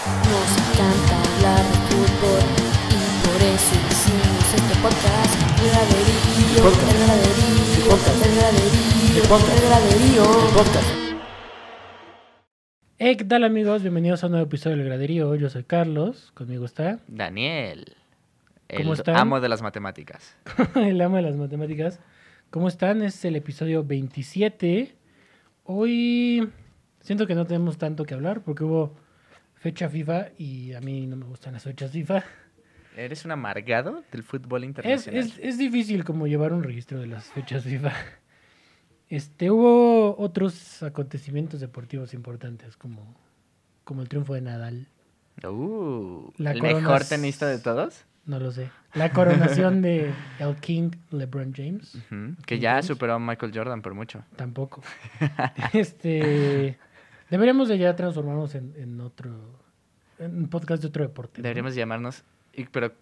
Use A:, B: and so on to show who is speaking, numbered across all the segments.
A: Nos encanta hablar de fútbol y por eso hicimos este podcast. El graderío,
B: Podcast.
A: el graderío,
B: Podcast.
A: el graderío,
B: El podcast.
A: el graderío.
B: Podcast.
C: Hey, ¿qué tal amigos? Bienvenidos a un nuevo episodio del Graderío. Yo soy Carlos, conmigo está
D: Daniel.
C: ¿Cómo
D: el
C: están?
D: amo de las matemáticas.
C: el ama de las matemáticas. ¿Cómo están? Es el episodio 27. Hoy siento que no tenemos tanto que hablar porque hubo fecha FIFA y a mí no me gustan las fechas FIFA.
D: ¿Eres un amargado del fútbol
C: Es,
D: internacional?
C: es, es difícil como llevar un registro de las fechas FIFA. Este, hubo otros acontecimientos deportivos importantes como, como el triunfo de Nadal.
D: Uh,
C: La
D: ¿El mejor
C: es-
D: tenista de todos?
C: No lo sé. La coronación de el King LeBron James.
D: Que ya
C: James.
D: superó a Michael Jordan por mucho.
C: Tampoco. este. Deberíamos de ya transformarnos en, en otro. En un podcast de otro deporte. ¿no?
D: Deberíamos llamarnos... y- Pero...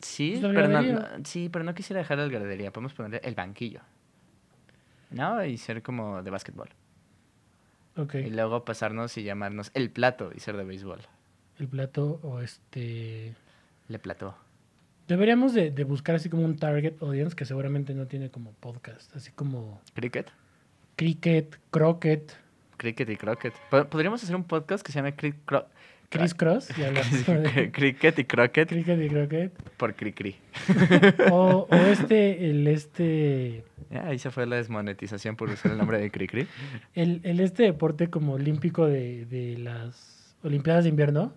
D: Sí,
C: Pues
D: pero no, sí, pero no quisiera dejar la gradería. Podemos ponerle el banquillo. ¿No? Y ser como de básquetbol.
C: Ok.
D: Y luego pasarnos y llamarnos el plato y ser de béisbol.
C: El plato o este.
D: Le plató.
C: Deberíamos de, de buscar así como un target audience que seguramente no tiene como podcast. Así como
D: ¿Cricket?
C: cricket, croquet,
D: Cricket y croquet. Po- Podríamos hacer un podcast que se llame Cri- Cro-
C: criss cross. Y hablar de
D: Cricket y croquet
C: cricket y croquet.
D: por Cricri.
C: O, o este, el este.
D: Ya, ahí se fue la desmonetización por usar el nombre de Cricri.
C: El, el este deporte como olímpico de, de las Olimpiadas de invierno,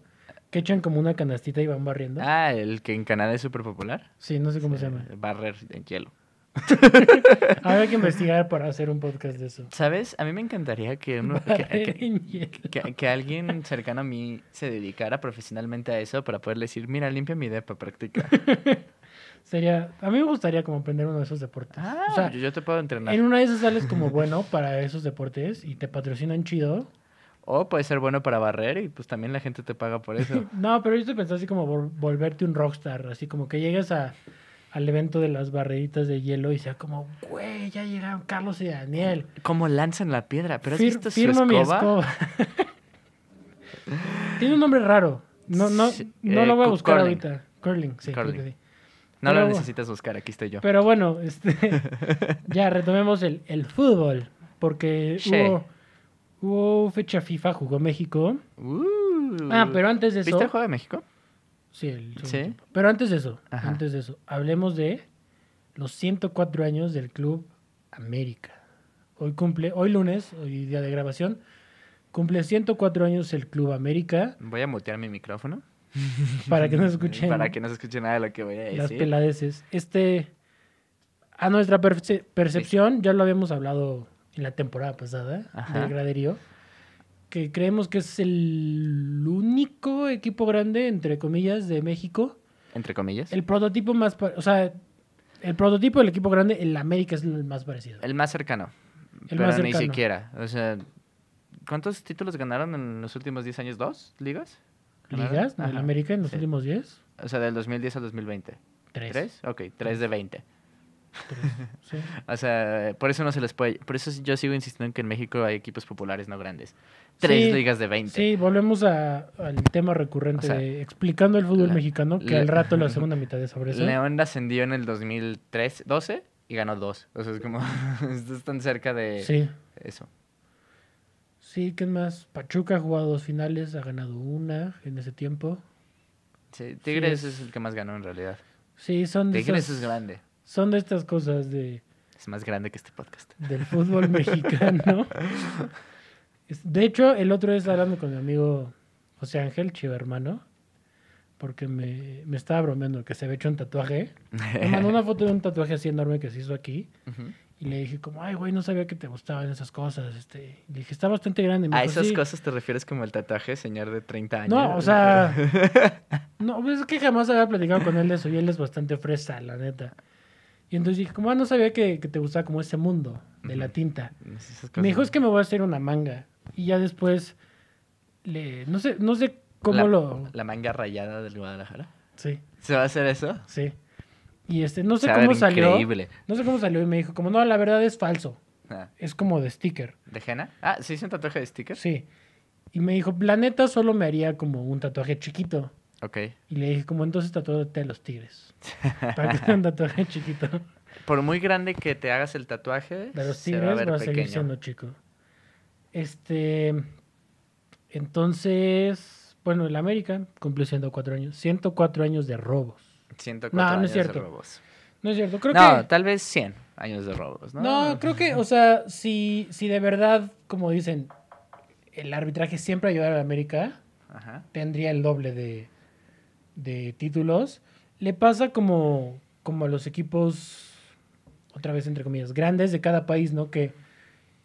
C: que echan como una canastita y van barriendo.
D: Ah, el que en Canadá es súper popular.
C: Sí, no sé cómo se llama.
D: Barrer en hielo.
C: Habrá que investigar para hacer un podcast de eso.
D: ¿Sabes? A mí me encantaría que, uno, que, alguien cercano a mí se dedicara profesionalmente a eso para poderle decir, mira, limpia mi depa, practica.
C: Sería, a mí me gustaría como aprender uno de esos deportes.
D: Ah,
C: o sea,
D: yo, yo te puedo entrenar.
C: en una de esas sales como bueno para esos deportes y te patrocinan chido.
D: O puede ser bueno para barrer y pues también la gente te paga por eso.
C: No, pero yo estoy pensando así como vol- volverte un rockstar, así como que llegues a, al evento de las barreritas de hielo y sea como, güey, ya llegaron Carlos y Daniel.
D: Como lanzan la piedra, pero ¿has
C: Fir-
D: su
C: firma mi
D: escoba?
C: Tiene un nombre raro. No, no, no
D: eh,
C: lo voy a buscar
D: curling.
C: ahorita. Curling, sí, creo
D: Curling.
C: que sí.
D: No lo necesitas buscar, aquí estoy yo.
C: Pero bueno, este, ya retomemos el, el fútbol. Porque
D: Sí.
C: hubo, hubo fecha FIFA, jugó México.
D: Uh.
C: Ah, pero antes de eso.
D: ¿Viste el juego de México?
C: Sí, el segundo
D: ¿Sí?
C: Pero antes de eso,
D: Ajá.
C: antes de eso, hablemos de los 104 años del Club América. Hoy cumple, hoy lunes, hoy día de grabación, cumple 104 años el Club América.
D: Voy a mutear mi micrófono.
C: Para que no se escuchen
D: Para que no se escuche nada de lo que voy a
C: las
D: decir.
C: peladeces. Este, a nuestra perce- percepción, ya lo habíamos hablado en la temporada pasada
D: Ajá.
C: del graderío, que creemos que es el único equipo grande, entre comillas, de México.
D: Entre comillas.
C: El prototipo más, o sea, el prototipo del equipo grande, el América es el más parecido.
D: El más cercano.
C: El
D: pero
C: más
D: ni
C: cercano.
D: siquiera. O sea, ¿cuántos títulos ganaron en los últimos 10 años? ¿Dos ligas?
C: ¿Ligas
D: Ajá,
C: América en los
D: sí.
C: últimos 10?
D: O sea, del 2010 al 2020.
C: Tres.
D: ¿Tres? Ok, tres de 20.
C: Sí.
D: O sea, por eso no se les puede... Por eso yo sigo insistiendo en que en México hay equipos populares, no grandes. Tres
C: Sí,
D: ligas de 20.
C: Sí, volvemos a- al tema recurrente
D: O sea,
C: de explicando el fútbol
D: la-
C: mexicano, que
D: la-
C: al rato la segunda mitad de sobre eso.
D: León ascendió en el 2013, 12 y ganó dos. O sea, es como... Estás tan cerca de
C: Sí,
D: eso.
C: sí, ¿qué más? Pachuca ha jugado dos finales, ha ganado una en ese tiempo.
D: Sí, Tigres
C: es-
D: es el que más ganó en realidad.
C: Sí, son de,
D: Tigres es grande.
C: Son de estas cosas de,
D: Es más grande que este podcast.
C: del fútbol mexicano. De hecho, el otro día estaba hablando con mi amigo José Ángel, chivo hermano, porque me, me estaba bromeando que se había hecho un tatuaje. Me mandó una foto de un tatuaje así enorme que se hizo aquí. Y le dije como, ay, güey, no sabía que te gustaban esas cosas. Este, le dije, está bastante grande. Me
D: A
C: dijo,
D: esas
C: "Sí".
D: cosas te refieres como el tatuaje, señor de 30 años.
C: No, o sea, no, pues es que jamás había platicado con él de eso y él es bastante fresa, la neta. Y entonces dije, como, ah, no sabía que, que te gustaba como ese mundo de la tinta. Me dijo, es que me voy a hacer una manga. Y ya después, le, no sé, no sé cómo
D: la,
C: lo...
D: La manga rayada del Guadalajara.
C: Sí,
D: ¿Se va a hacer eso?
C: sí. Y este, no sé cómo salió.
D: Increíble.
C: No sé cómo salió y me dijo, como, no, la verdad es falso.
D: Ah,
C: Es como de sticker.
D: ¿De henna? Ah, ¿se hizo un tatuaje de sticker?
C: Sí. Y me dijo, la neta solo me haría como un tatuaje chiquito.
D: Ok.
C: Y le dije, como entonces tatuate a los tigres. Para que sea un tatuaje chiquito.
D: Por muy grande que te hagas el tatuaje,
C: De los
D: se va a
C: tigres
D: ver
C: va a seguir siendo chico. Este. Entonces. Bueno, el América cumplió 104 años. 104 años de robos.
D: 104
C: No, no
D: años
C: es
D: de
C: cierto.
D: robos.
C: No es cierto. Creo
D: no,
C: que.
D: tal vez 100 años de robos, ¿no?
C: No, creo que, o sea, si, si de verdad, como dicen, el arbitraje siempre ayudara a la América,
D: Ajá.
C: tendría el doble de, de títulos. Le pasa como, como a los equipos, otra vez entre comillas, grandes de cada país, ¿no? Que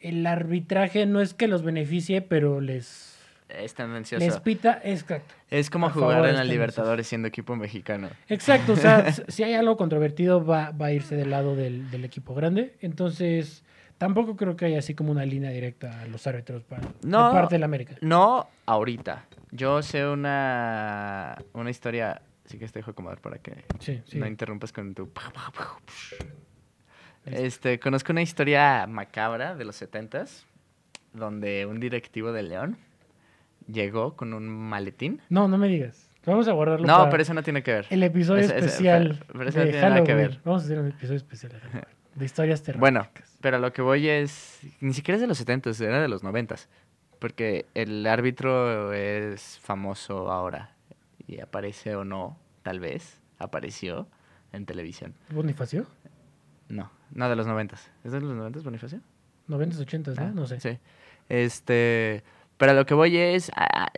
C: el arbitraje no es que los beneficie, pero les,
D: Es tendencioso.
C: les pita. Exacto.
D: Es como jugar
C: favor
D: en la Libertadores siendo equipo mexicano.
C: Exacto, o sea, si hay algo controvertido va, va a irse del lado del, del equipo grande. Entonces, tampoco creo que haya así como una línea directa a los árbitros para,
D: No.
C: de parte del América.
D: No ahorita. Yo sé una, una historia. Sí que te dejo acomodar para que
C: Sí, sí.
D: no interrumpas con tu. Este, conozco una historia macabra de los setentas donde un directivo de León llegó con un maletín.
C: No, no me digas. Vamos a guardarlo
D: No,
C: para
D: pero eso no tiene que ver.
C: el episodio especial
D: pero- pero eso no tiene nada que ver.
C: Vamos a hacer un episodio especial de historias terroríficas.
D: Bueno, pero lo que voy es. Ni siquiera es de los 70, era de los 90. Porque el árbitro es famoso ahora. Y aparece o no, tal vez, apareció en televisión.
C: ¿Bonifacio?
D: No, no de los 90. ¿Es de los 90 Bonifacio?
C: 90s, 80s, ¿no?
D: Ah,
C: no sé.
D: Sí. Este. Pero lo que voy es. ah,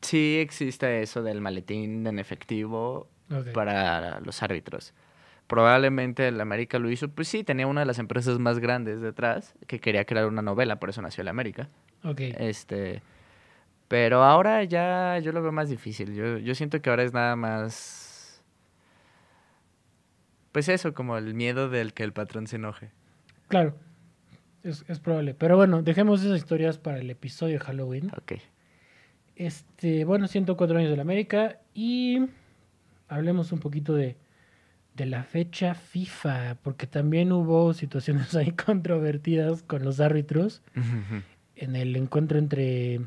D: sí existe eso del maletín en efectivo para los árbitros. Probablemente el América lo hizo, pues sí, tenía una de las empresas más grandes detrás que quería crear una novela, por eso nació el América.
C: Ok.
D: Este, pero ahora ya yo lo veo más difícil. Yo, yo siento que ahora es nada más, pues eso, como el miedo del que el patrón se enoje.
C: Claro. Es, es probable. Pero bueno, dejemos esas historias para el episodio de Halloween.
D: Ok.
C: Este, bueno, 104 años de la América y hablemos un poquito de, de la fecha FIFA, porque también hubo situaciones ahí controvertidas con los árbitros en el encuentro entre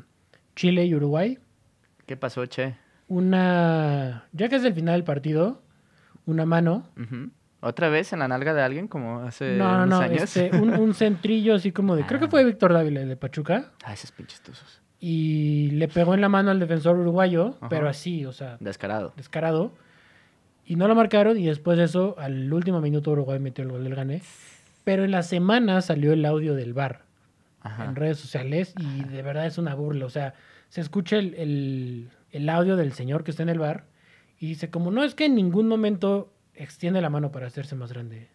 C: Chile y Uruguay.
D: ¿Qué pasó, Che?
C: Una, ya que es el final del partido, una mano.
D: ¿Otra vez en la nalga de alguien como hace
C: No, no,
D: unos
C: no,
D: años?
C: este, un, un centrillo así como de, creo que
D: Ah.
C: fue Víctor Dávila, el de Pachuca,
D: Ah, esos pinches tuzos.
C: y le pegó en la mano al defensor uruguayo,
D: Ajá.
C: pero así, o sea,
D: Descarado.
C: descarado. Y no lo marcaron y después de eso, al último minuto Uruguay metió el gol del gane. Pero en la semana salió el audio del bar
D: Ajá.
C: en redes sociales y de verdad es una burla. O sea, se escucha el, el- el audio del señor que está en el bar y dice como no es que en ningún momento extiende la mano para hacerse más grande.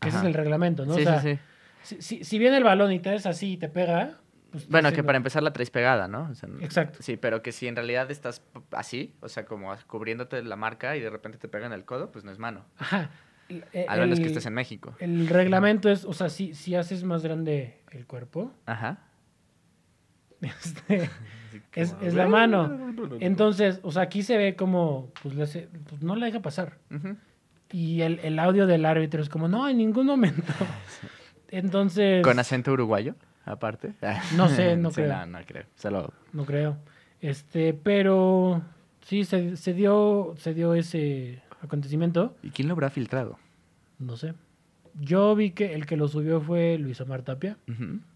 C: Que Ese es el reglamento, ¿no?
D: Sí,
C: o sea,
D: sí, sí.
C: Si, si- si viene el balón y te haces así y te pega, pues...
D: Bueno, que para empezar la traes pegada, ¿no? O sea,
C: Exacto.
D: Sí, pero que si en realidad estás así, o sea, como cubriéndote la marca y de repente te pegan el codo, pues no es mano.
C: Ajá. El-
D: A menos que estés en México.
C: El reglamento es, o sea, si, si haces más grande el cuerpo,
D: Ajá.
C: este, es, es la mano. Entonces, o sea, aquí se ve como, pues, le hace- pues, no la deja pasar. Y el, el audio del árbitro es como, no, en ningún momento. Entonces,
D: Con acento uruguayo, aparte.
C: No sé, no
D: Sí,
C: creo.
D: No, no creo.
C: No creo. Este, pero sí, se, se dio, se dio ese acontecimiento.
D: ¿Y quién lo habrá filtrado?
C: No sé. Yo vi que el que lo subió fue Luis Omar Tapia,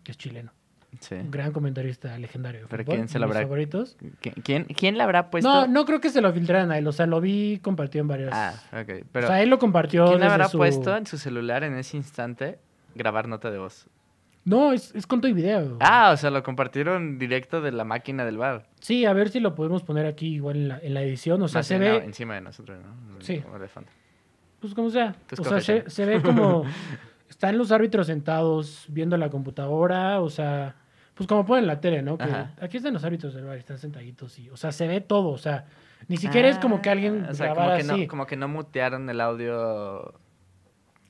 C: que es chileno.
D: Sí.
C: Un gran comentarista legendario. de
D: ¿Pero
C: fútbol,
D: quién se lo habrá-
C: favoritos.
D: ¿Qui- ¿Quién, quién le habrá puesto?
C: No, no creo que se lo filtraran a él. O sea, lo vi compartido en varias.
D: Ah, ok. Pero,
C: o sea, él lo compartió.
D: ¿quién le habrá
C: su-
D: puesto en su celular en ese instante grabar nota de voz?
C: No, es, es con todo y video.
D: Ah, o sea, lo compartieron directo de la máquina del bar.
C: Sí, a ver si lo podemos poner aquí igual en la, en la edición. O sea, se ve.
D: no, encima de nosotros, ¿no?
C: Sí.
D: Como elefante.
C: Pues como sea. O sea, se, se ve como. Están los árbitros sentados viendo la computadora. O sea, pues como ponen en la tele, ¿no? Que
D: Ajá.
C: aquí están los árbitros del bar, están sentaditos y. O sea, se ve todo. O sea, ni siquiera es como que alguien
D: Ah, o sea,
C: grabara
D: como que,
C: así.
D: no, como que no mutearon el audio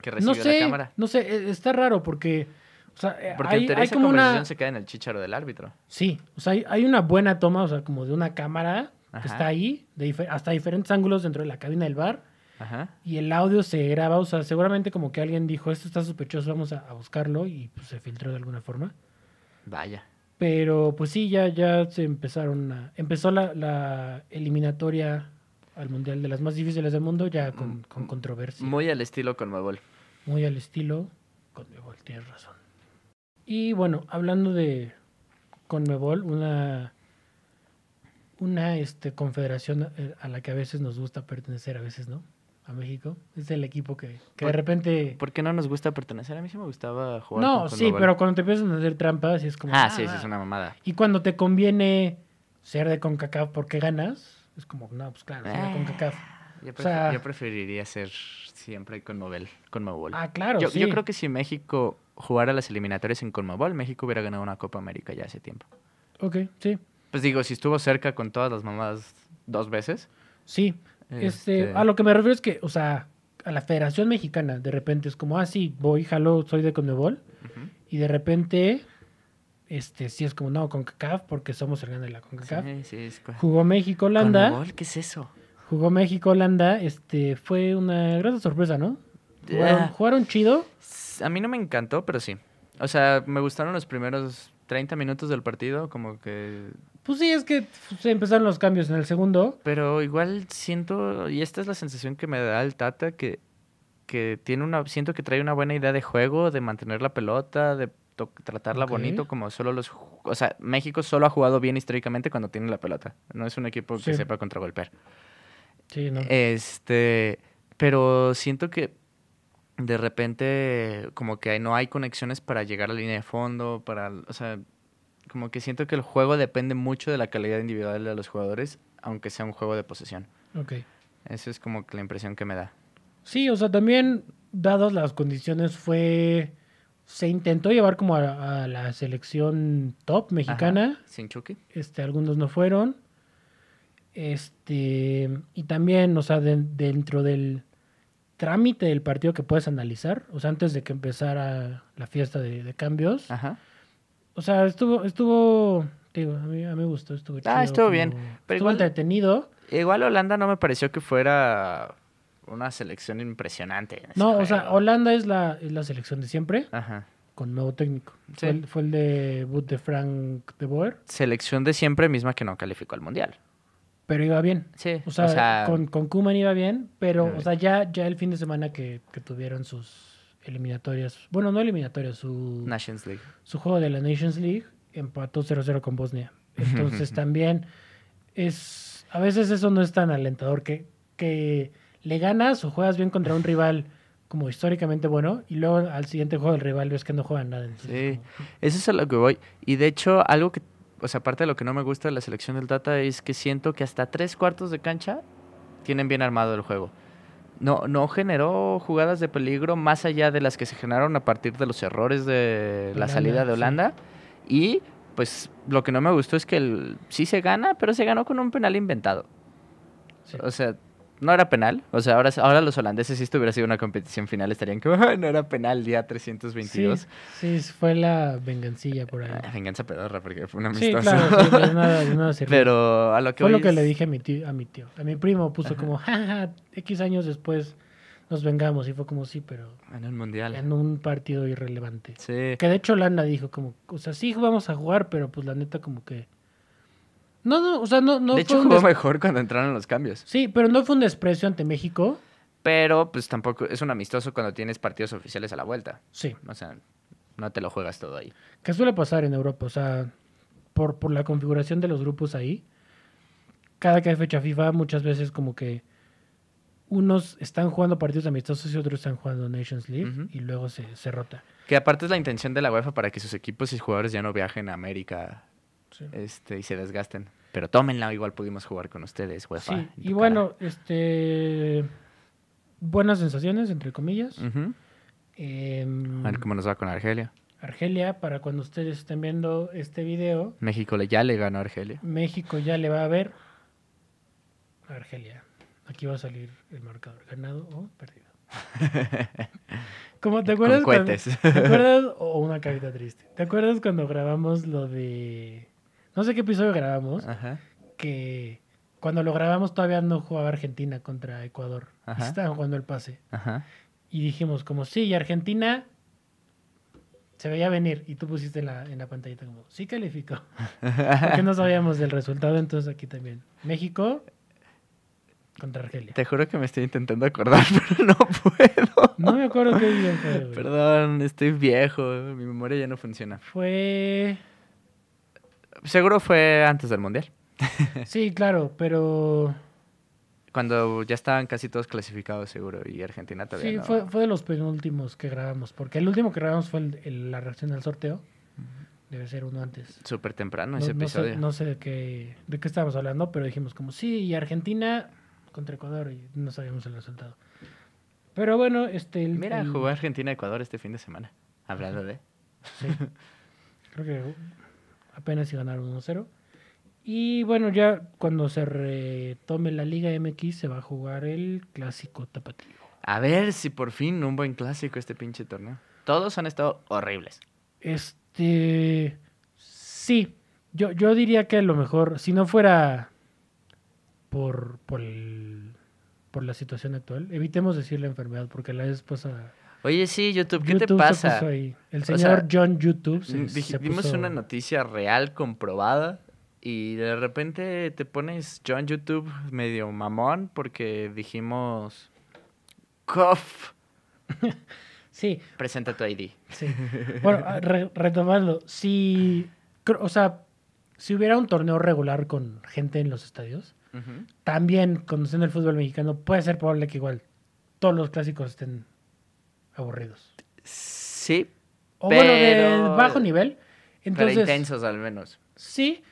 D: que
C: No
D: recibió
C: sé,
D: la cámara.
C: no sé, e- está raro porque. O sea, eh,
D: Porque
C: hay,
D: en teoría
C: hay
D: esa
C: como
D: conversación
C: una.
D: se queda en el chicharo del árbitro.
C: Sí, o sea, hay, hay una buena toma, o sea, como de una cámara
D: Ajá.
C: que está ahí, de hasta diferentes ángulos dentro de la cabina del bar,
D: Ajá.
C: y el audio se graba, o sea, seguramente como que alguien dijo, esto está sospechoso, vamos a, a buscarlo, y pues se filtró de alguna forma.
D: Vaya.
C: Pero pues sí, ya, ya se empezaron a... Empezó la, la eliminatoria al Mundial de las más difíciles del mundo ya con,
D: Mm,
C: con controversia.
D: Muy al estilo con Mabol.
C: Muy al estilo Conmebol, tienes razón. Y bueno, hablando de Conmebol, una, una este, confederación eh, a la que a veces nos gusta pertenecer, a veces no, a México. Es el equipo que, que de repente...
D: ¿Por qué no nos gusta pertenecer? A mí sí me gustaba jugar
C: No,
D: con
C: sí, pero cuando te empiezan a hacer trampas, es como...
D: Ah, sí, sí, es una mamada.
C: Y cuando te conviene ser de CONCACAF porque ganas, es como, no, pues claro, soy de
D: Ah.
C: CONCACAF.
D: Yo,
C: O
D: prefer-
C: sea-
D: yo preferiría ser siempre con Mobel, con Mobol.
C: Ah, claro,
D: yo,
C: sí.
D: yo creo que si México jugara las eliminatorias en Conmebol, México hubiera ganado una Copa América ya hace tiempo.
C: Ok, sí,
D: Pues digo, si estuvo cerca con todas las mamadas dos veces.
C: sí. Este, a lo que me refiero es que, o sea, a la Federación Mexicana, de repente es como, ah, sí, voy, jalo, soy de Conmebol, y de repente, este, sí es como, no, CONCACAF, porque somos el grande de la CONCACAF.
D: Sí, sí, es
C: Jugó México-Holanda,
D: ¿Conmebol? ¿Qué es eso?
C: jugó México-Holanda, este, fue una gran sorpresa, ¿no? Jugaron,
D: Ah.
C: jugaron chido,
D: A mí no me encantó, pero sí. O sea, me gustaron los primeros 30 minutos del partido, como que...
C: pues sí, es que se empezaron los cambios en el segundo,
D: Pero igual siento, y esta es la sensación que me da el Tata, que, que tiene una... Siento que trae una buena idea de juego, de mantener la pelota, de tratarla bonito, como solo los... O sea, México solo ha jugado bien históricamente cuando tiene la pelota. No es un equipo que
C: Sí.
D: sepa contragolpear.
C: sí, ¿no?
D: Este, pero siento que de repente como que no hay conexiones para llegar a la línea de fondo, para, o sea, como que siento que el juego depende mucho de la calidad individual de los jugadores, aunque sea un juego de posesión.
C: Ok.
D: Esa es como que la impresión que me da.
C: Sí, o sea, también, dadas las condiciones, fue. Se intentó llevar como a, a la selección top mexicana.
D: Ajá, Sin Chucky.
C: Este, algunos no fueron. Este. Y también, o sea, de- dentro del trámite del partido que puedes analizar, o sea, antes de que empezara la fiesta de, de cambios.
D: Ajá.
C: O sea, estuvo, estuvo, digo, a mí, a mí me gustó, estuvo chido.
D: Ah, estuvo
C: como-
D: bien, pero
C: estuvo
D: igual-
C: entretenido.
D: Igual Holanda no me pareció que fuera una selección impresionante.
C: No, o sea. Holanda es la, es la selección de siempre.
D: Ajá.
C: con nuevo técnico.
D: Sí.
C: Fue, el, fue el debut de Frank de Boer,
D: Selección de siempre misma que no calificó al Mundial.
C: pero iba bien.
D: Sí,
C: O sea, con, con Koeman iba bien, pero, o sea, ya, ya el fin de semana que, que tuvieron sus eliminatorias, bueno, no eliminatorias, su,
D: Nations League.
C: su juego de la Nations League, empató 0-0 con Bosnia. Entonces también es, a veces eso no es tan alentador, que, que le ganas o juegas bien contra un rival como históricamente bueno, y luego al siguiente juego del rival ves que no juegan nada. Entonces,
D: Sí.
C: como-
D: Eso es a lo que voy. Y de hecho, algo que, o sea, aparte de lo que no me gusta de la selección del Tata es que siento que hasta tres cuartos de cancha tienen bien armado el juego. No, no generó jugadas de peligro más allá de las que se generaron a partir de los errores de la
C: Holanda,
D: salida de
C: sí.
D: Holanda. Y pues lo que no me gustó es que el, sí se gana, pero se ganó con un penal inventado.
C: sí.
D: O sea, no era penal. O sea, ahora, ahora los holandeses, si esto hubiera sido una competición final, estarían como, "Ay, no era penal día 322.
C: Sí, sí, fue la vengancilla por ahí.
D: Ah, venganza pedorra, porque fue un
C: Sí,
D: amistoso.
C: claro, sí, de nada, nada.
D: Pero a lo que
C: Fue lo que le dije a mi tío, a mi tío. A mi primo puso como, jaja, X años después nos vengamos. Y fue como, sí, pero
D: En el mundial.
C: en un partido irrelevante.
D: Sí.
C: Que de hecho Landa dijo como, o sea, sí vamos a jugar, pero pues la neta como que... No, no, o sea, no, no
D: de
C: fue
D: hecho, jugó mejor cuando entraron los cambios.
C: Sí, pero no fue un desprecio ante México.
D: Pero, pues tampoco es un amistoso cuando tienes partidos oficiales a la vuelta.
C: Sí,
D: O sea, no te lo juegas todo ahí.
C: que suele pasar en Europa, o sea, por, por la configuración de los grupos ahí, cada que hay fecha FIFA, muchas veces como que unos están jugando partidos amistosos y otros están jugando Nations League y luego se, se rota.
D: Que aparte es la intención de la UEFA para que sus equipos y jugadores ya no viajen a América
C: Sí.
D: este, y se desgasten. Pero tómenla, igual pudimos jugar con ustedes, UEFA.
C: Sí, y bueno, este buenas sensaciones, entre comillas. Em,
D: A ver cómo nos va con Argelia.
C: Argelia, para cuando ustedes estén viendo este video,
D: México ya le ganó a Argelia.
C: México ya le va a ver a Argelia. Aquí va a salir el marcador, ganado o perdido. Como te acuerdas
D: Con
C: cuando-. ¿Te acuerdas o una carita triste? ¿Te acuerdas cuando grabamos lo de no sé qué episodio grabamos
D: Ajá.
C: que cuando lo grabamos todavía no jugaba Argentina contra Ecuador.
D: Ajá.
C: estaban jugando el pase.
D: Ajá.
C: Y dijimos como, sí, y Argentina se veía venir y tú pusiste en la, en la pantallita como, sí calificó. Porque no sabíamos del resultado, entonces aquí también. México contra Argelia.
D: Te juro que me estoy intentando acordar, pero no puedo.
C: No me acuerdo qué día fue.
D: Perdón, estoy viejo, mi memoria ya no funciona.
C: Fue...
D: Seguro fue antes del Mundial,
C: Sí, claro, pero...
D: cuando ya estaban casi todos clasificados, seguro, y Argentina todavía
C: Sí,
D: no.
C: fue, fue de los penúltimos que grabamos, porque el último que grabamos fue el- el- la reacción al sorteo. Debe ser uno antes.
D: Súper temprano
C: No,
D: ese
C: no
D: episodio.
C: sé, no sé de qué, de qué estábamos hablando, pero dijimos como sí, y Argentina contra Ecuador y no sabíamos el resultado. Pero bueno, este... el-
D: Mira,
C: el-
D: jugó Argentina-Ecuador este fin de semana. Hablando de...
C: Sí. Creo que apenas si ganaron 1-0. Y bueno, ya cuando se retome la Liga MX se va a jugar el clásico tapatío.
D: A ver si por fin un buen clásico este pinche torneo. Todos han estado horribles.
C: Este. Sí. Yo, yo diría que a lo mejor, si no fuera por, por, el- por la situación actual, evitemos decir la enfermedad, porque la vez pasada.
D: Oye, sí, YouTube, ¿qué
C: YouTube
D: te
C: se
D: pasa?
C: puso ahí. El
D: O
C: señor
D: sea,
C: John YouTube se,
D: Mm,
C: se
D: Vimos
C: puso-
D: una noticia real comprobada y de repente te pones John YouTube medio mamón porque dijimos cough,
C: Sí,
D: presenta tu ID.
C: sí. Bueno, re- retomando, si. O sea, si hubiera un torneo regular con gente en los estadios, también conociendo el fútbol mexicano, puede ser probable que igual todos los clásicos estén aburridos.
D: Sí,
C: O bueno, de
D: Pero-
C: bajo nivel.
D: pero
C: Entonces,
D: intensos al menos.
C: sí,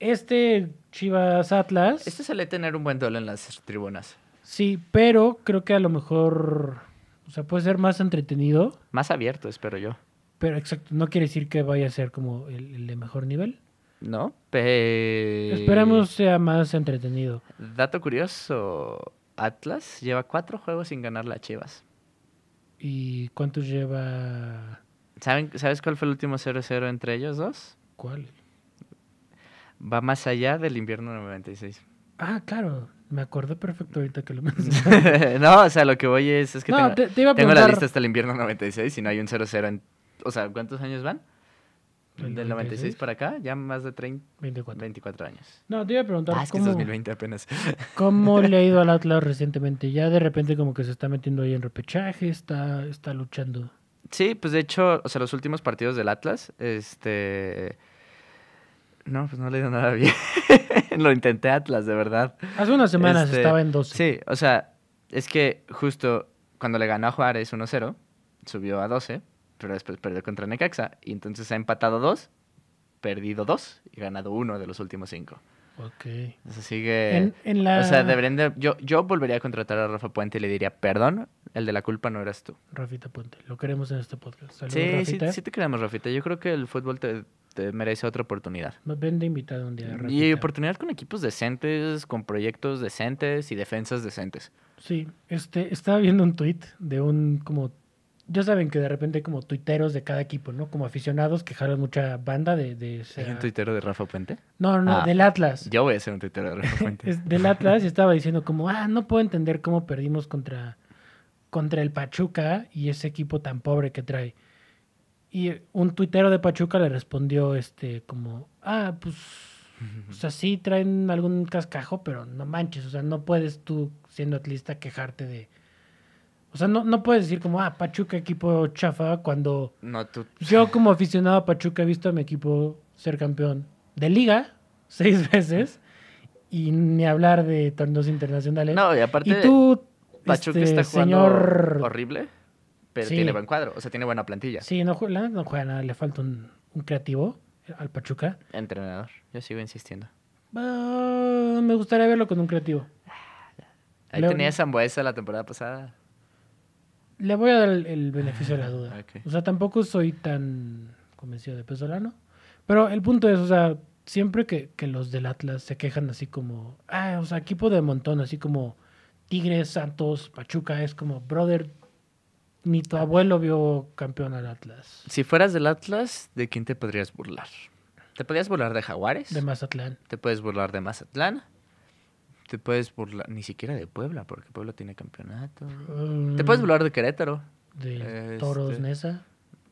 C: este Chivas Atlas,
D: Este suele tener un buen duelo en las tribunas.
C: sí, pero creo que a lo mejor, o sea, puede ser más entretenido,
D: Más abierto, espero yo.
C: pero exacto, no quiere decir que vaya a ser como el, el de mejor nivel.
D: ¿No? Pero...
C: Esperamos sea más entretenido.
D: Dato curioso, Atlas lleva cuatro juegos sin ganar la Chivas.
C: ¿Y cuántos lleva?
D: ¿Saben, ¿Sabes cuál fue el último 0-0 entre ellos dos?
C: ¿Cuál?
D: Va más allá del invierno 96.
C: Ah, claro, me acordé perfecto ahorita que lo mencionaste.
D: no, o sea, lo que voy es, es que
C: No,
D: tengo,
C: te- te iba a
D: tengo la lista hasta el invierno 96 y no hay un 0-0 en... O sea, ¿cuántos años van?
C: ¿Del
D: Del 96
C: 96?
D: para acá, ya más de 30,
C: 24.
D: 24 años.
C: No, te iba a preguntar
D: Ah, es que es
C: cómo,
D: 2020 apenas.
C: cómo le ha ido al Atlas recientemente. Ya de repente como que se está metiendo ahí en repechaje, está, está luchando.
D: Sí, pues de hecho, o sea, los últimos partidos del Atlas, este... No, pues no le he ido nada bien. Lo intenté Atlas, de verdad.
C: Hace unas semanas
D: Este,
C: estaba en 12.
D: Sí, o sea, es que justo cuando le ganó a Juárez 1-0, subió a 12, pero después perdió contra Necaxa. Y entonces ha empatado 2, perdido 2 y ganado 1 de los últimos 5.
C: Ok.
D: Entonces sigue...
C: En, en la...
D: O sea, deberían de... Yo, yo volvería a contratar a Rafa Puente y le diría, perdón, el de la culpa no eras tú.
C: Rafita Puente, lo queremos en este podcast. Saludos,
D: Sí, sí,
C: Rafita.
D: sí te queremos, Rafita. Yo creo que el fútbol te, te merece otra oportunidad.
C: Nos ven de invitado un día,
D: Y
C: Rafita.
D: oportunidad con equipos decentes, con proyectos decentes y defensas decentes.
C: Sí, este, estaba viendo un tweet de un como... Ya saben que de repente hay como tuiteros de cada equipo, ¿no? Como aficionados que jalan mucha banda de... de
D: ¿Hay
C: sea-
D: un tuitero de Rafa Puente?
C: No, no,
D: Ah.
C: del Atlas.
D: Yo voy a ser un tuitero de Rafa Puente.
C: Es del Atlas y estaba diciendo como, ah, no puedo entender cómo perdimos contra, contra el Pachuca y ese equipo tan pobre que trae. Y un tuitero de Pachuca le respondió este como, ah, pues, o sea, sí traen algún cascajo, pero no manches, o sea, no puedes tú, siendo atlista, quejarte de... O sea, no, no puedes decir como, ah, Pachuca equipo chafa, cuando
D: No, tú...
C: yo como aficionado a Pachuca he visto a mi equipo ser campeón de liga seis veces y ni hablar de torneos internacionales.
D: No, y aparte,
C: y tú,
D: Pachuca
C: este,
D: está jugando
C: señor...
D: horrible, pero
C: Sí.
D: tiene buen cuadro. O sea, tiene buena plantilla.
C: Sí, no, juega- la neta no juega nada, le falta un, un creativo al Pachuca.
D: Entrenador. Yo sigo insistiendo.
C: Ah, me gustaría verlo con un creativo.
D: Ahí
C: Leo-
D: tenía Zambuesa la temporada pasada.
C: Le voy a dar el, el beneficio de la duda.
D: Ok.
C: O sea, tampoco soy tan convencido de Pesolano. Pero el punto es, o sea, siempre que, que los del Atlas se quejan así como, ah, o sea, equipo de montón, así como Tigres, Santos, Pachuca, es como, brother, ni tu abuelo vio campeón al Atlas.
D: Si fueras del Atlas, ¿de quién te podrías burlar? ¿Te podrías burlar de Jaguares?
C: De Mazatlán.
D: ¿Te puedes burlar de Mazatlán? ¿Te puedes burlar ni siquiera de Puebla? Porque Puebla tiene campeonato. ¿Te
C: Mm,
D: puedes burlar de Querétaro?
C: De
D: Este-
C: Toros Nesa.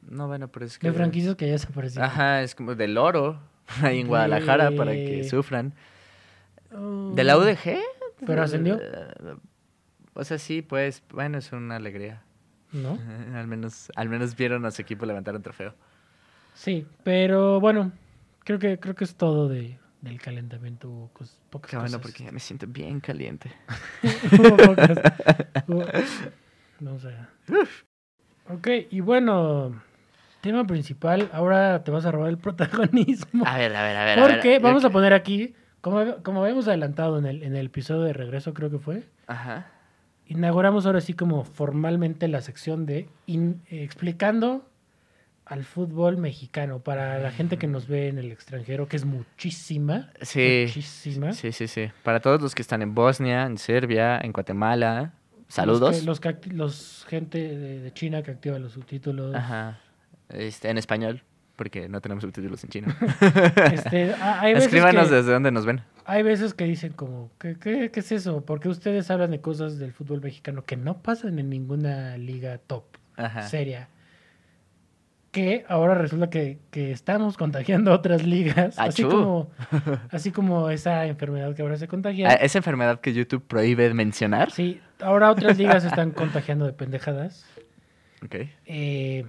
D: No, bueno, pero es que...
C: De franquicias que ya desaparecieron.
D: Ajá, es como del oro, ahí en Guadalajara, para que sufran.
C: Oh.
D: ¿De la UDG?
C: ¿Pero ascendió?
D: O sea, sí, pues, bueno, es una alegría.
C: ¿No?
D: al, menos, al menos vieron a su equipo levantar un trofeo.
C: Sí, pero bueno, creo que creo que es todo de, del calentamiento. Hubo cos- pocas
D: Qué bueno,
C: cosas.
D: porque ya me siento bien caliente.
C: Hubo pocas. Hubo- Vamos a Ok, y bueno, tema principal. Ahora te vas a robar el protagonismo.
D: A ver, a ver, a ver. a ver,
C: Porque vamos a poner aquí, como, como habíamos adelantado en el, en el episodio de regreso, creo que fue,
D: Ajá.
C: inauguramos ahora sí como formalmente la sección de in- eh, explicando al fútbol mexicano para la gente que nos ve en el extranjero, que es muchísima.
D: Sí.
C: Muchísima.
D: Sí, sí, sí. Para todos los que están en Bosnia, en Serbia, en Guatemala,
C: Los,
D: saludos.
C: que- los, que acti- los gente de, de China que activa los subtítulos.
D: Ajá. Este, en español, porque no tenemos subtítulos en chino.
C: Este, ha- hay, veces
D: Escríbanos
C: que,
D: desde dónde nos ven.
C: hay veces que dicen como, ¿qué, qué, qué es eso? Porque ustedes hablan de cosas del fútbol mexicano que no pasan en ninguna liga top,
D: Ajá.
C: seria. Que ahora resulta que, que estamos contagiando a otras ligas. Así
D: Achú.
C: como, así como esa enfermedad que ahora se contagia.
D: Ah, Esa enfermedad que YouTube prohíbe mencionar.
C: Sí, ahora otras ligas se están contagiando de pendejadas.
D: Ok.
C: Eh,